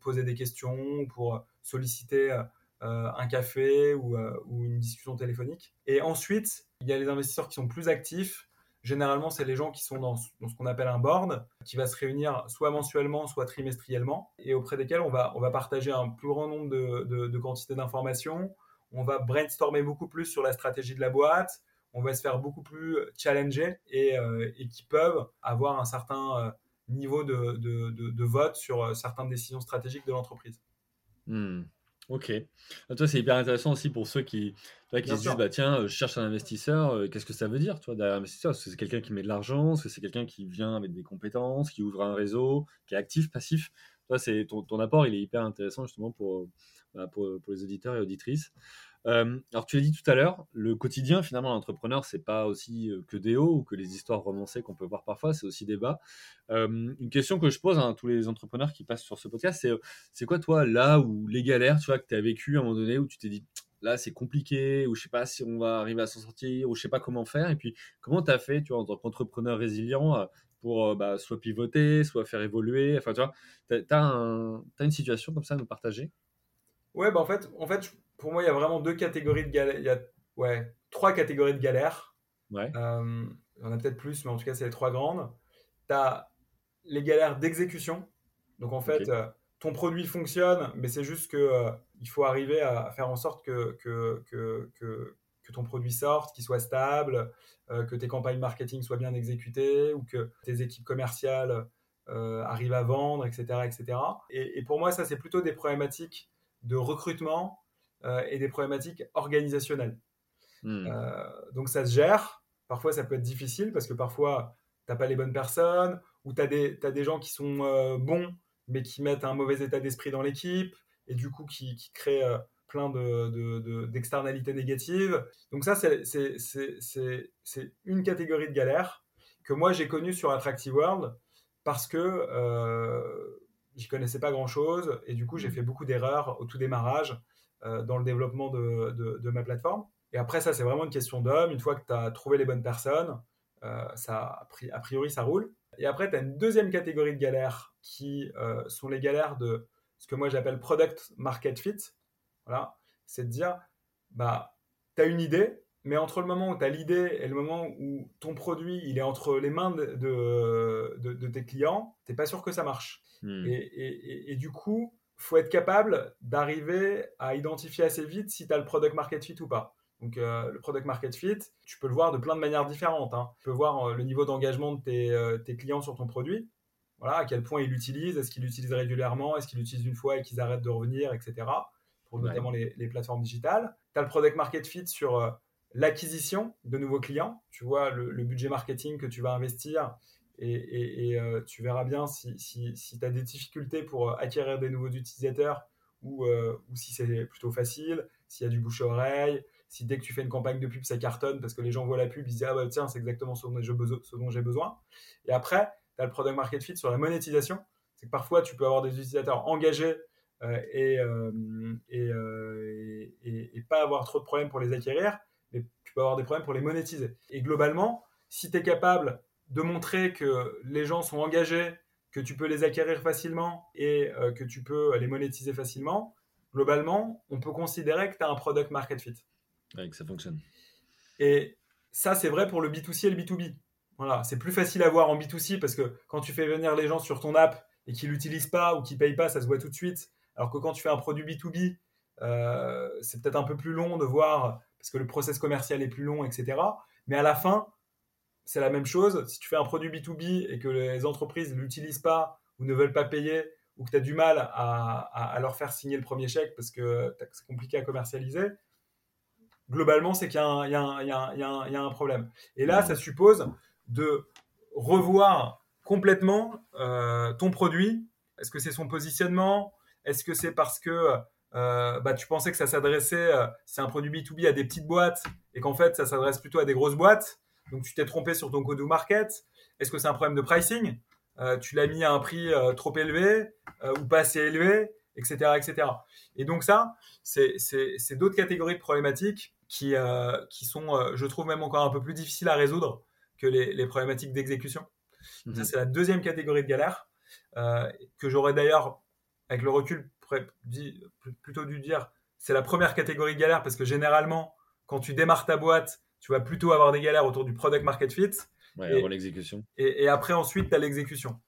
poser des questions, pour solliciter euh, un café ou, euh, ou, une discussion téléphonique. Et ensuite, il y a les investisseurs qui sont plus actifs. Généralement, c'est les gens qui sont dans, ce qu'on appelle un board, qui va se réunir soit mensuellement, soit trimestriellement, et auprès desquels on va, on va partager un plus grand nombre de, de, quantités d'informations. On va brainstormer beaucoup plus sur la stratégie de la boîte. On va se faire beaucoup plus challenger et, euh, et qui peuvent avoir un certain niveau de, de, vote sur certaines décisions stratégiques de l'entreprise. Hmm. Ok. Ah, toi, c'est hyper intéressant aussi pour ceux qui, qui se disent, bah, tiens, je cherche un investisseur, qu'est-ce que ça veut dire, toi, derrière investisseur Est-ce que c'est quelqu'un qui met de l'argent? Est-ce que c'est quelqu'un qui vient avec des compétences, qui ouvre un réseau, qui est actif, passif? Toi, c'est ton, ton, apport, il est hyper intéressant justement pour, bah, pour, pour les auditeurs et auditrices. Euh, alors, tu l'as dit tout à l'heure, le quotidien, finalement, l'entrepreneur, c'est pas aussi euh, que des hauts ou que les histoires romancées qu'on peut voir parfois, c'est aussi des bas. Euh, une question que je pose à tous les entrepreneurs qui passent sur ce podcast, c'est c'est quoi, toi, là où les galères, tu vois, que tu as vécu à un moment donné, où tu t'es dit, là, c'est compliqué, ou je sais pas si on va arriver à s'en sortir, ou je sais pas comment faire, et puis comment tu as fait, tu vois, en tant qu'entrepreneur résilient, pour bah, soit pivoter, soit faire évoluer, enfin, tu vois, tu as, as, une situation comme ça à nous partager? Ouais, bah en fait, en fait, pour moi, il y a vraiment deux catégories de galères. Il y a ouais, trois catégories de galères. Ouais. Euh, il y en a peut-être plus, mais en tout cas, c'est les trois grandes. Tu as les galères d'exécution. Donc, en fait, euh, ton produit fonctionne, mais c'est juste que euh, il faut arriver à faire en sorte que, que, que, que, que ton produit sorte, qu'il soit stable, que tes campagnes marketing soient bien exécutées ou que tes équipes commerciales arrivent à vendre, etc. etc. Et, pour moi, ça, c'est plutôt des problématiques de recrutement et des problématiques organisationnelles. Hmm. donc ça se gère. Parfois, ça peut être difficile parce que parfois, tu n'as pas les bonnes personnes ou tu as, as, des gens qui sont bons mais qui mettent un mauvais état d'esprit dans l'équipe et du coup qui, qui créent plein d'externalités de, négatives. Donc ça, c'est une catégorie de galères que moi j'ai connue sur Attractive World parce que euh, j'y connaissais pas grand-chose et du coup j'ai mmh. fait beaucoup d'erreurs au tout démarrage euh, dans le développement de, de, ma plateforme. Et après ça, c'est vraiment une question d'homme. Une fois que tu as trouvé les bonnes personnes, euh, ça, a priori, ça roule. Et après, tu as une deuxième catégorie de galères qui euh, sont les galères de ce que moi j'appelle product market fit. Voilà, c'est de dire, bah, tu as une idée, mais entre le moment où tu as l'idée et le moment où ton produit il est entre les mains de, de, tes clients, tu n'es pas sûr que ça marche. Hmm. Et, du coup, faut être capable d'arriver à identifier assez vite si tu as le product market fit ou pas. Donc, euh, le product market fit, tu peux le voir de plein de manières différentes. Hein. Tu peux voir euh, le niveau d'engagement de tes, euh, tes, clients sur ton produit. Voilà, à quel point ils l'utilisent, est-ce qu'ils l'utilisent régulièrement, est-ce qu'ils l'utilisent une fois et qu'ils arrêtent de revenir, etc pour notamment les, plateformes digitales. Tu as le product market fit sur euh, l'acquisition de nouveaux clients. Tu vois le, budget marketing que tu vas investir et, euh, tu verras bien si, si, tu as des difficultés pour euh, acquérir des nouveaux utilisateurs ou, ou si c'est plutôt facile, s'il y a du bouche à oreille, si dès que tu fais une campagne de pub, ça cartonne parce que les gens voient la pub, ils disent Ah bah tiens, c'est exactement ce dont j'ai besoin. Et après, tu as le product market fit sur la monétisation. C'est que parfois, tu peux avoir des utilisateurs engagés euh, euh, euh, et, et, pas avoir trop de problèmes pour les acquérir, mais tu peux avoir des problèmes pour les monétiser. Et globalement, si tu es capable de montrer que les gens sont engagés, que tu peux les acquérir facilement et que tu peux les monétiser facilement, globalement, on peut considérer que tu as un product market fit. Ouais, que ça fonctionne. Et ça, c'est vrai pour le B2C et le B2B. Voilà, c'est plus facile à voir en B2C parce que quand tu fais venir les gens sur ton app et qu'ils l'utilisent pas ou qu'ils payent pas, ça se voit tout de suite. Alors que quand tu fais un produit B2B, euh, c'est peut-être un peu plus long de voir, parce que le process commercial est plus long, etc. Mais à la fin, c'est la même chose. Si tu fais un produit B2B et que les entreprises ne l'utilisent pas ou ne veulent pas payer, ou que tu as du mal à, leur faire signer le premier chèque parce que c'est compliqué à commercialiser, globalement, c'est qu'il y, a un problème. Et là, ça suppose de revoir complètement euh, ton produit. Est-ce que c'est son positionnement? Est-ce que c'est parce que euh, bah, tu pensais que ça s'adressait, euh, c'est un produit B2B à des petites boîtes et qu'en fait ça s'adresse plutôt à des grosses boîtes? Donc tu t'es trompé sur ton code ou market Est-ce que c'est un problème de pricing? Euh, Tu l'as mis à un prix trop élevé ou pas assez élevé etc., etc. Et donc ça, c'est d'autres catégories de problématiques qui, qui sont, je trouve, même encore un peu plus difficiles à résoudre que les, les problématiques d'exécution. Ça, mhm. c'est la deuxième catégorie de galère, que j'aurais d'ailleurs avec le recul, plutôt dû dire, c'est la première catégorie de galère parce que généralement, quand tu démarres ta boîte, tu vas plutôt avoir des galères autour du product market fit. Ouais, et, l'exécution. Et, après, ensuite, tu as l'exécution.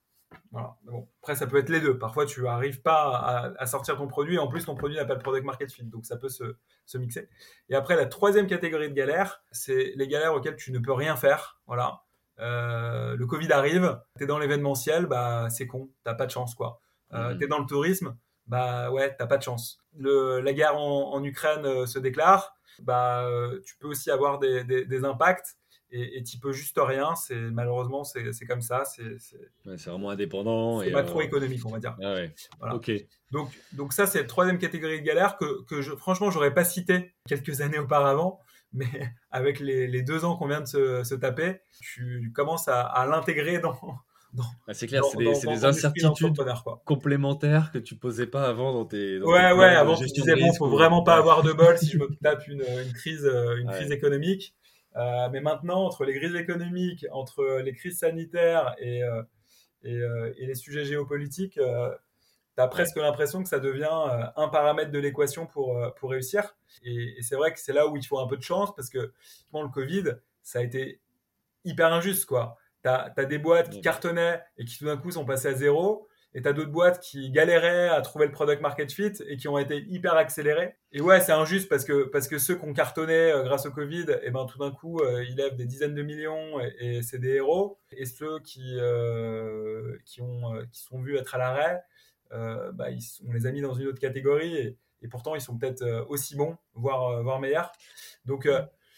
Bon, après, ça peut être les deux. Parfois, tu n'arrives pas à, sortir ton produit. En plus, ton produit n'a pas de product market fit. Donc, ça peut se, se, mixer. Et après, la troisième catégorie de galères, c'est les galères auxquelles tu ne peux rien faire. Voilà. Euh, le Covid arrive, tu es dans l'événementiel, bah, c'est con. Tu n'as pas de chance. quoi. Euh, mhm. tu es dans le tourisme, bah ouais, t'as pas de chance. Le, la guerre en, Ukraine euh, se déclare, bah euh, tu peux aussi avoir des, des, impacts et tu peux juste rien. C'est malheureusement c'est comme ça. C'est ouais, vraiment indépendant. C'est macroéconomique, on va dire. Ah ouais. Voilà. Ok. Donc donc ça c'est la troisième catégorie de galère que, que je, franchement j'aurais pas cité quelques années auparavant. Mais avec les, les deux ans qu'on vient de se, se, taper, tu commences à, à l'intégrer dans, ah, c'est clair, c'est des, incertitudes complémentaires que tu posais pas avant dans tes. ouais, ouais, avant tu disais, bon, faut vraiment pas avoir de bol si je me tape une, crise, euh, crise économique. Euh, mais maintenant, entre les crises économiques, entre les crises sanitaires et, euh, et, les sujets géopolitiques, tu as presque l'impression que ça devient un paramètre de l'équation pour, pour réussir. Et, c'est vrai que c'est là où il faut un peu de chance parce que le Covid, ça a été hyper injuste, quoi tu as, des boîtes qui cartonnaient et qui tout d'un coup sont passées à zéro. et tu as d'autres boîtes qui galéraient à trouver le product market fit et qui ont été hyper accélérées. Et ouais, c'est injuste parce que, parce que ceux qui ont cartonné euh, grâce au Covid, et eh ben, tout d'un coup, euh, ils lèvent des dizaines de millions et, c'est des héros. Et ceux qui, euh, qui, ont, qui sont vus être à l'arrêt, bah, on les a mis dans une autre catégorie et, et pourtant ils sont peut-être aussi bons, voire, voire meilleurs. Donc,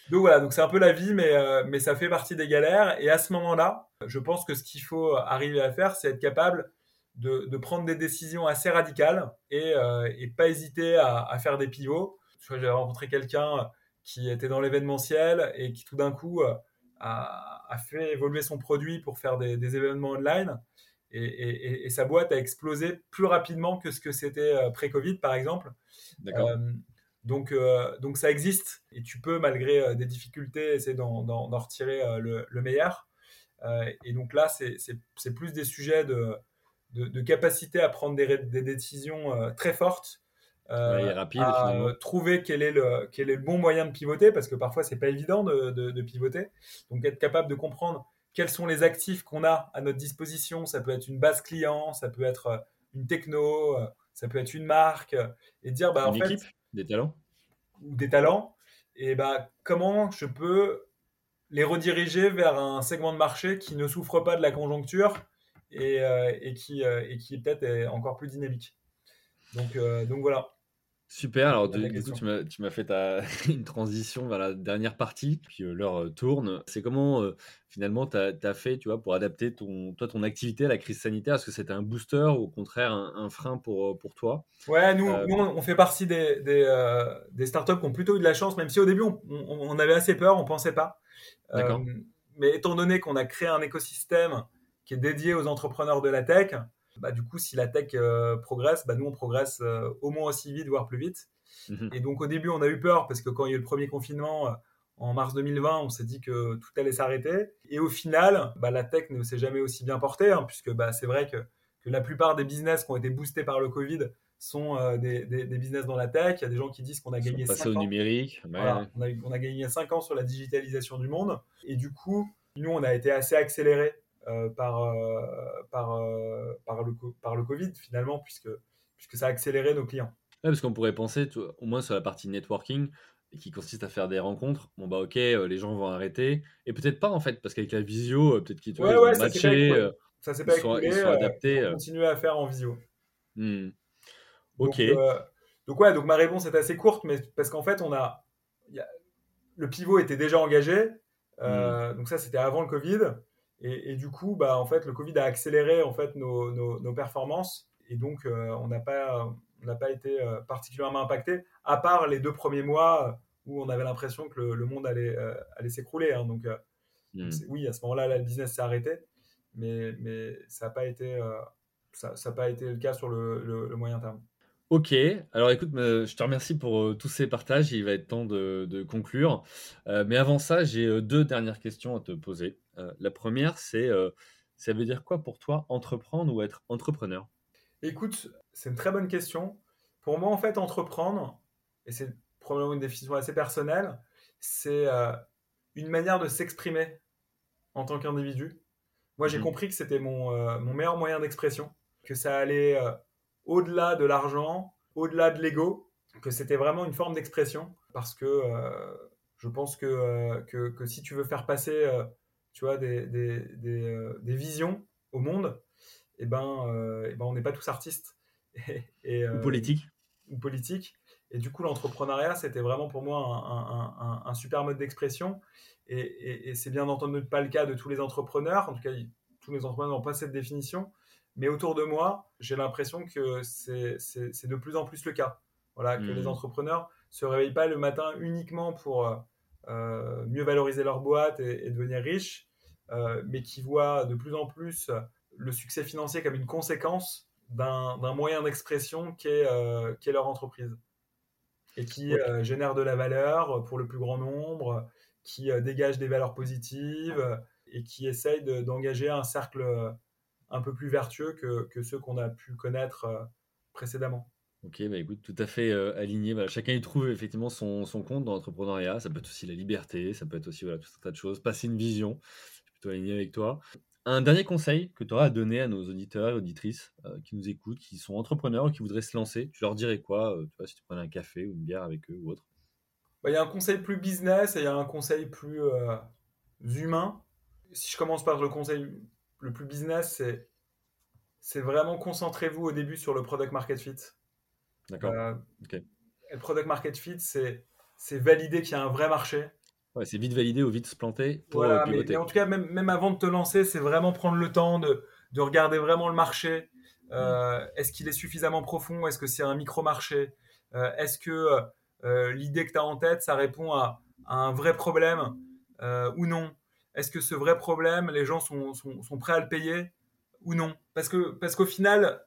donc voilà, donc c'est un peu la vie, mais, mais ça fait partie des galères. Et à ce moment-là, je pense que ce qu'il faut arriver à faire, c'est être capable de, prendre des décisions assez radicales et, euh, pas hésiter à, faire des pivots. J'ai rencontré quelqu'un qui était dans l'événementiel et qui tout d'un coup euh, a, fait évoluer son produit pour faire des, événements online. Et, sa boîte a explosé plus rapidement que ce que c'était euh, pré-Covid, par exemple. Donc, donc ça existe et tu peux, malgré des difficultés, essayer d'en retirer le, le, meilleur. et donc là, c'est plus des sujets de, de, capacité à prendre des, décisions euh, très fortes. Euh, rapide, à trouver quel est, le, quel est le bon moyen de pivoter, parce que parfois c'est pas évident de, pivoter. Donc être capable de comprendre quels sont les actifs qu'on a à notre disposition. Ça peut être une base client, ça peut être euh, une techno, ça peut être une marque, et dire bah, une équipe, des talents? Ou des talents. Et bah, comment je peux les rediriger vers un segment de marché qui ne souffre pas de la conjoncture et, euh, euh, qui peut-être encore plus dynamique? Donc, euh, donc voilà. Super, alors du, coup tu m'as fait ta, une transition vers la dernière partie, puis l'heure tourne. C'est comment finalement tu as, fait tu vois, pour adapter ton, toi, ton activité à la crise sanitaire? Est-ce que c'était un booster ou au contraire un, frein pour, pour toi? Ouais, nous, nous, on fait partie des, des, des, startups qui ont plutôt eu de la chance, même si au début on, on, avait assez peur, on pensait pas. mais étant donné qu'on a créé un écosystème qui est dédié aux entrepreneurs de la tech. Bah, du coup, si la tech euh, progresse, bah, nous, on progresse euh, au moins aussi vite, voire plus vite. Mhm. Et donc, au début, on a eu peur parce que quand il y a eu le premier confinement, euh, en mars 2020, on s'est dit que tout allait s'arrêter. Et au final, bah, la tech ne s'est jamais aussi bien portée, hein, puisque bah, c'est vrai que, que, la plupart des business qui ont été boostés par le Covid sont des, des, business dans la tech. Il y a des gens qui disent qu'on a gagné 5 ans. au numérique. on, a, on, a, gagné 5 ans sur la digitalisation du monde. Et du coup, nous, on a été assez accélérés par, euh, par, euh, par, le, par le Covid finalement, puisque, puisque ça a accéléré nos clients. parce qu'on pourrait penser, au moins sur la partie networking, qui consiste à faire des rencontres, bon bah ok, les gens vont arrêter, et peut-être pas en fait, parce qu'avec la visio, peut-être qu'ils ouais, ouais, matché, ça s'est pas écoulé, ils sont adaptés. Continuer à faire en visio. Hmm. Ok. Donc, donc, ouais, donc ma réponse est assez courte, mais parce qu'en fait on a, le pivot était déjà engagé, hmm. donc ça c'était avant le Covid. Et, du coup, bah, en fait, le Covid a accéléré en fait, nos, nos, performances. Et donc, euh, on n'a pas, pas été euh, particulièrement impacté, à part les deux premiers mois où on avait l'impression que le, monde allait, euh, allait s'écrouler. Hein. donc, hmm. oui, à ce moment-là, le business s'est arrêté. Mais, mais ça n'a pas, été, ça, ça pas été le cas sur le, le moyen terme. Ok, alors écoute, je te remercie pour tous ces partages. Il va être temps de, de conclure. mais avant ça, j'ai deux dernières questions à te poser. Euh, la première, c'est euh, ça veut dire quoi pour toi entreprendre ou être entrepreneur? Écoute, c'est une très bonne question. Pour moi, en fait, entreprendre, et c'est probablement une définition assez personnelle, c'est euh, une manière de s'exprimer en tant qu'individu. Moi, j'ai mhm. compris que c'était mon, mon, meilleur moyen d'expression, que ça allait au-delà de l'argent, au-delà de l'ego, que c'était vraiment une forme d'expression, parce que je pense que, que, que, si tu veux faire passer tu vois, des, des, des, euh, des visions au monde, et eh ben, euh, eh ben on n'est pas tous artistes. Et, ou euh, politiques. Ou politiques. Et du coup, l'entrepreneuriat, c'était vraiment pour moi un, un, un, super mode d'expression. Et, et c'est bien entendu pas le cas de tous les entrepreneurs. En tout cas, tous les entrepreneurs n'ont pas cette définition. Mais autour de moi, j'ai l'impression que c'est de plus en plus le cas. Voilà, que les mmh. entrepreneurs se réveillent pas le matin uniquement pour mieux valoriser leur boîte et, devenir riches, euh, mais qui voient de plus en plus le succès financier comme une conséquence d'un moyen d'expression qu'est euh, leur entreprise et qui euh, génère de la valeur pour le plus grand nombre, qui dégage des valeurs positives et qui essaye d'engager un cercle un peu plus vertueux que, que ceux qu'on a pu connaître précédemment. Ok, bah écoute, tout à fait aligné. chacun y trouve effectivement son, son compte dans l'entrepreneuriat. Ça peut être aussi la liberté, ça peut être aussi voilà, tout un tas de choses. Passer une vision plutôt aligné avec toi. Un dernier conseil que tu auras à donner à nos auditeurs et auditrices euh, qui nous écoutent, qui sont entrepreneurs, qui voudraient se lancer, tu leur dirais quoi tu vois, Si tu prenais un café ou une bière avec eux ou autre? Bah, Il y a un conseil plus business et il y a un conseil plus humain. Si je commence par le conseil le plus business, c'est c'est vraiment concentrez-vous au début sur le product market fit. D'accord. Euh, le product market fit, c'est c'est valider qu'il y a un vrai marché. Ouais, c'est vite valider ou vite se planter pour voilà, mais, en tout cas, même, même avant de te lancer, c'est vraiment prendre le temps de, de regarder vraiment le marché. Euh, mm. Est-ce qu'il est suffisamment profond? Est-ce que c'est un micro-marché? Euh, Est-ce que l'idée que tu as en tête, ça répond à, à un vrai problème ou non? Est-ce que ce vrai problème, les gens sont, sont, sont prêts à le payer ou non? Parce qu'au final,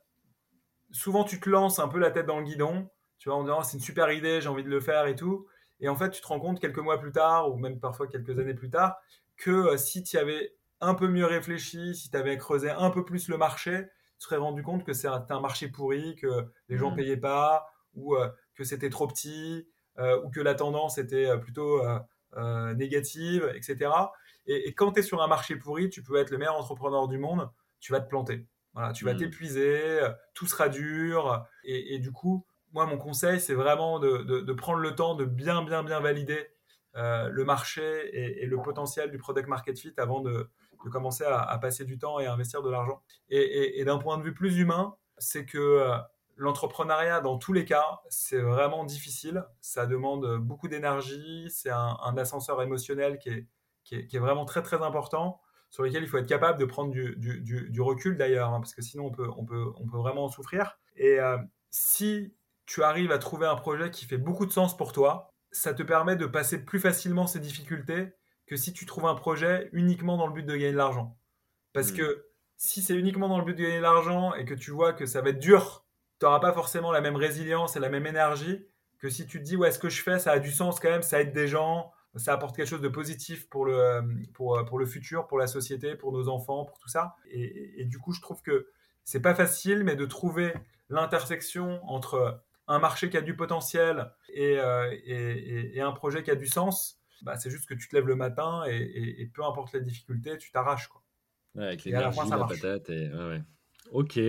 souvent tu te lances un peu la tête dans le guidon, tu vois, en disant c'est une super idée, j'ai envie de le faire et tout. Et en fait, tu te rends compte quelques mois plus tard, ou même parfois quelques années plus tard, que euh, si tu avais un peu mieux réfléchi, si tu avais creusé un peu plus le marché, tu serais rendu compte que c'est un, marché pourri, que les gens ne mmh. payaient pas, ou euh, que c'était trop petit, euh, ou que la tendance était plutôt négative, etc. Et, et quand tu es sur un marché pourri, tu peux être le meilleur entrepreneur du monde, tu vas te planter. Voilà, tu vas hmm. t'épuiser, tout sera dur. Et, du coup, moi, mon conseil, c'est vraiment de, prendre le temps de bien, bien, bien valider euh, le marché et, le potentiel du product market fit avant de, commencer à, passer du temps et à investir de l'argent. Et, d'un point de vue plus humain, c'est que euh, l'entrepreneuriat, dans tous les cas, c'est vraiment difficile. Ça demande beaucoup d'énergie. C'est un, ascenseur émotionnel qui est, vraiment très, très important sur lesquels il faut être capable de prendre du, recul d'ailleurs, hein, parce que sinon on peut vraiment en souffrir. Et euh, si tu arrives à trouver un projet qui fait beaucoup de sens pour toi, ça te permet de passer plus facilement ces difficultés que si tu trouves un projet uniquement dans le but de gagner de l'argent. Parce mmh. que si c'est uniquement dans le but de gagner de l'argent et que tu vois que ça va être dur, tu n'auras pas forcément la même résilience et la même énergie que si tu te dis ouais ce que je fais ça a du sens quand même, ça aide des gens, ça apporte quelque chose de positif pour le, pour, pour le futur, pour la société, pour nos enfants, pour tout ça. Et, du coup, je trouve que c'est pas facile, mais de trouver l'intersection entre un marché qui a du potentiel et, euh, et, un projet qui a du sens, bah, c'est juste que tu te lèves le matin et, peu importe les difficultés, tu t'arraches. Quoi. avec l'énergie, la, la patate. Et... Ouais, Ok.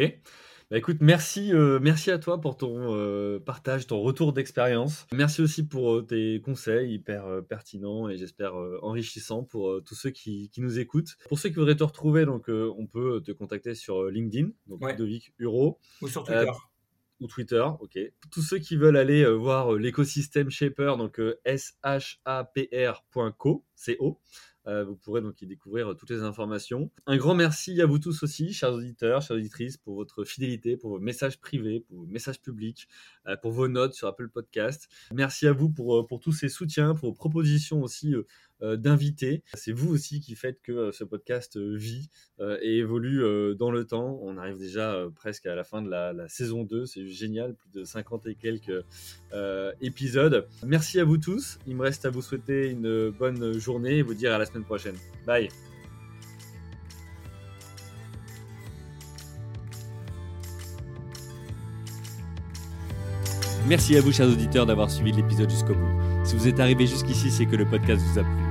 Bah, écoute, merci, euh, merci à toi pour ton euh, partage, ton retour d'expérience. Merci aussi pour euh, tes conseils hyper pertinents et j'espère enrichissants pour tous ceux qui, nous écoutent. Pour ceux qui voudraient te retrouver, donc on peut te contacter sur LinkedIn, donc Ludovic Huro. Ou sur Twitter. Twitter, ok. Tous ceux qui veulent aller voir l'écosystème Shaper, donc shapr.co, co. Euh, vous pourrez donc y découvrir euh, toutes les informations. Un grand merci à vous tous aussi, chers auditeurs, chères auditrices, pour votre fidélité, pour vos messages privés, pour vos messages publics, euh, pour vos notes sur Apple Podcast. Merci à vous pour, tous ces soutiens, pour vos propositions aussi euh, d'invités. C'est vous aussi qui faites que euh, ce podcast euh, vit et évolue dans le temps. On arrive déjà presque à la fin de la, saison 2. C'est génial, plus de 50 et quelques épisodes. Merci à vous tous. Il me reste à vous souhaiter une bonne journée et vous dire à la semaine prochaine. Bye. Merci à vous, chers auditeurs, d'avoir suivi l'épisode jusqu'au bout. Si vous êtes arrivé jusqu'ici, c'est que le podcast vous a plu.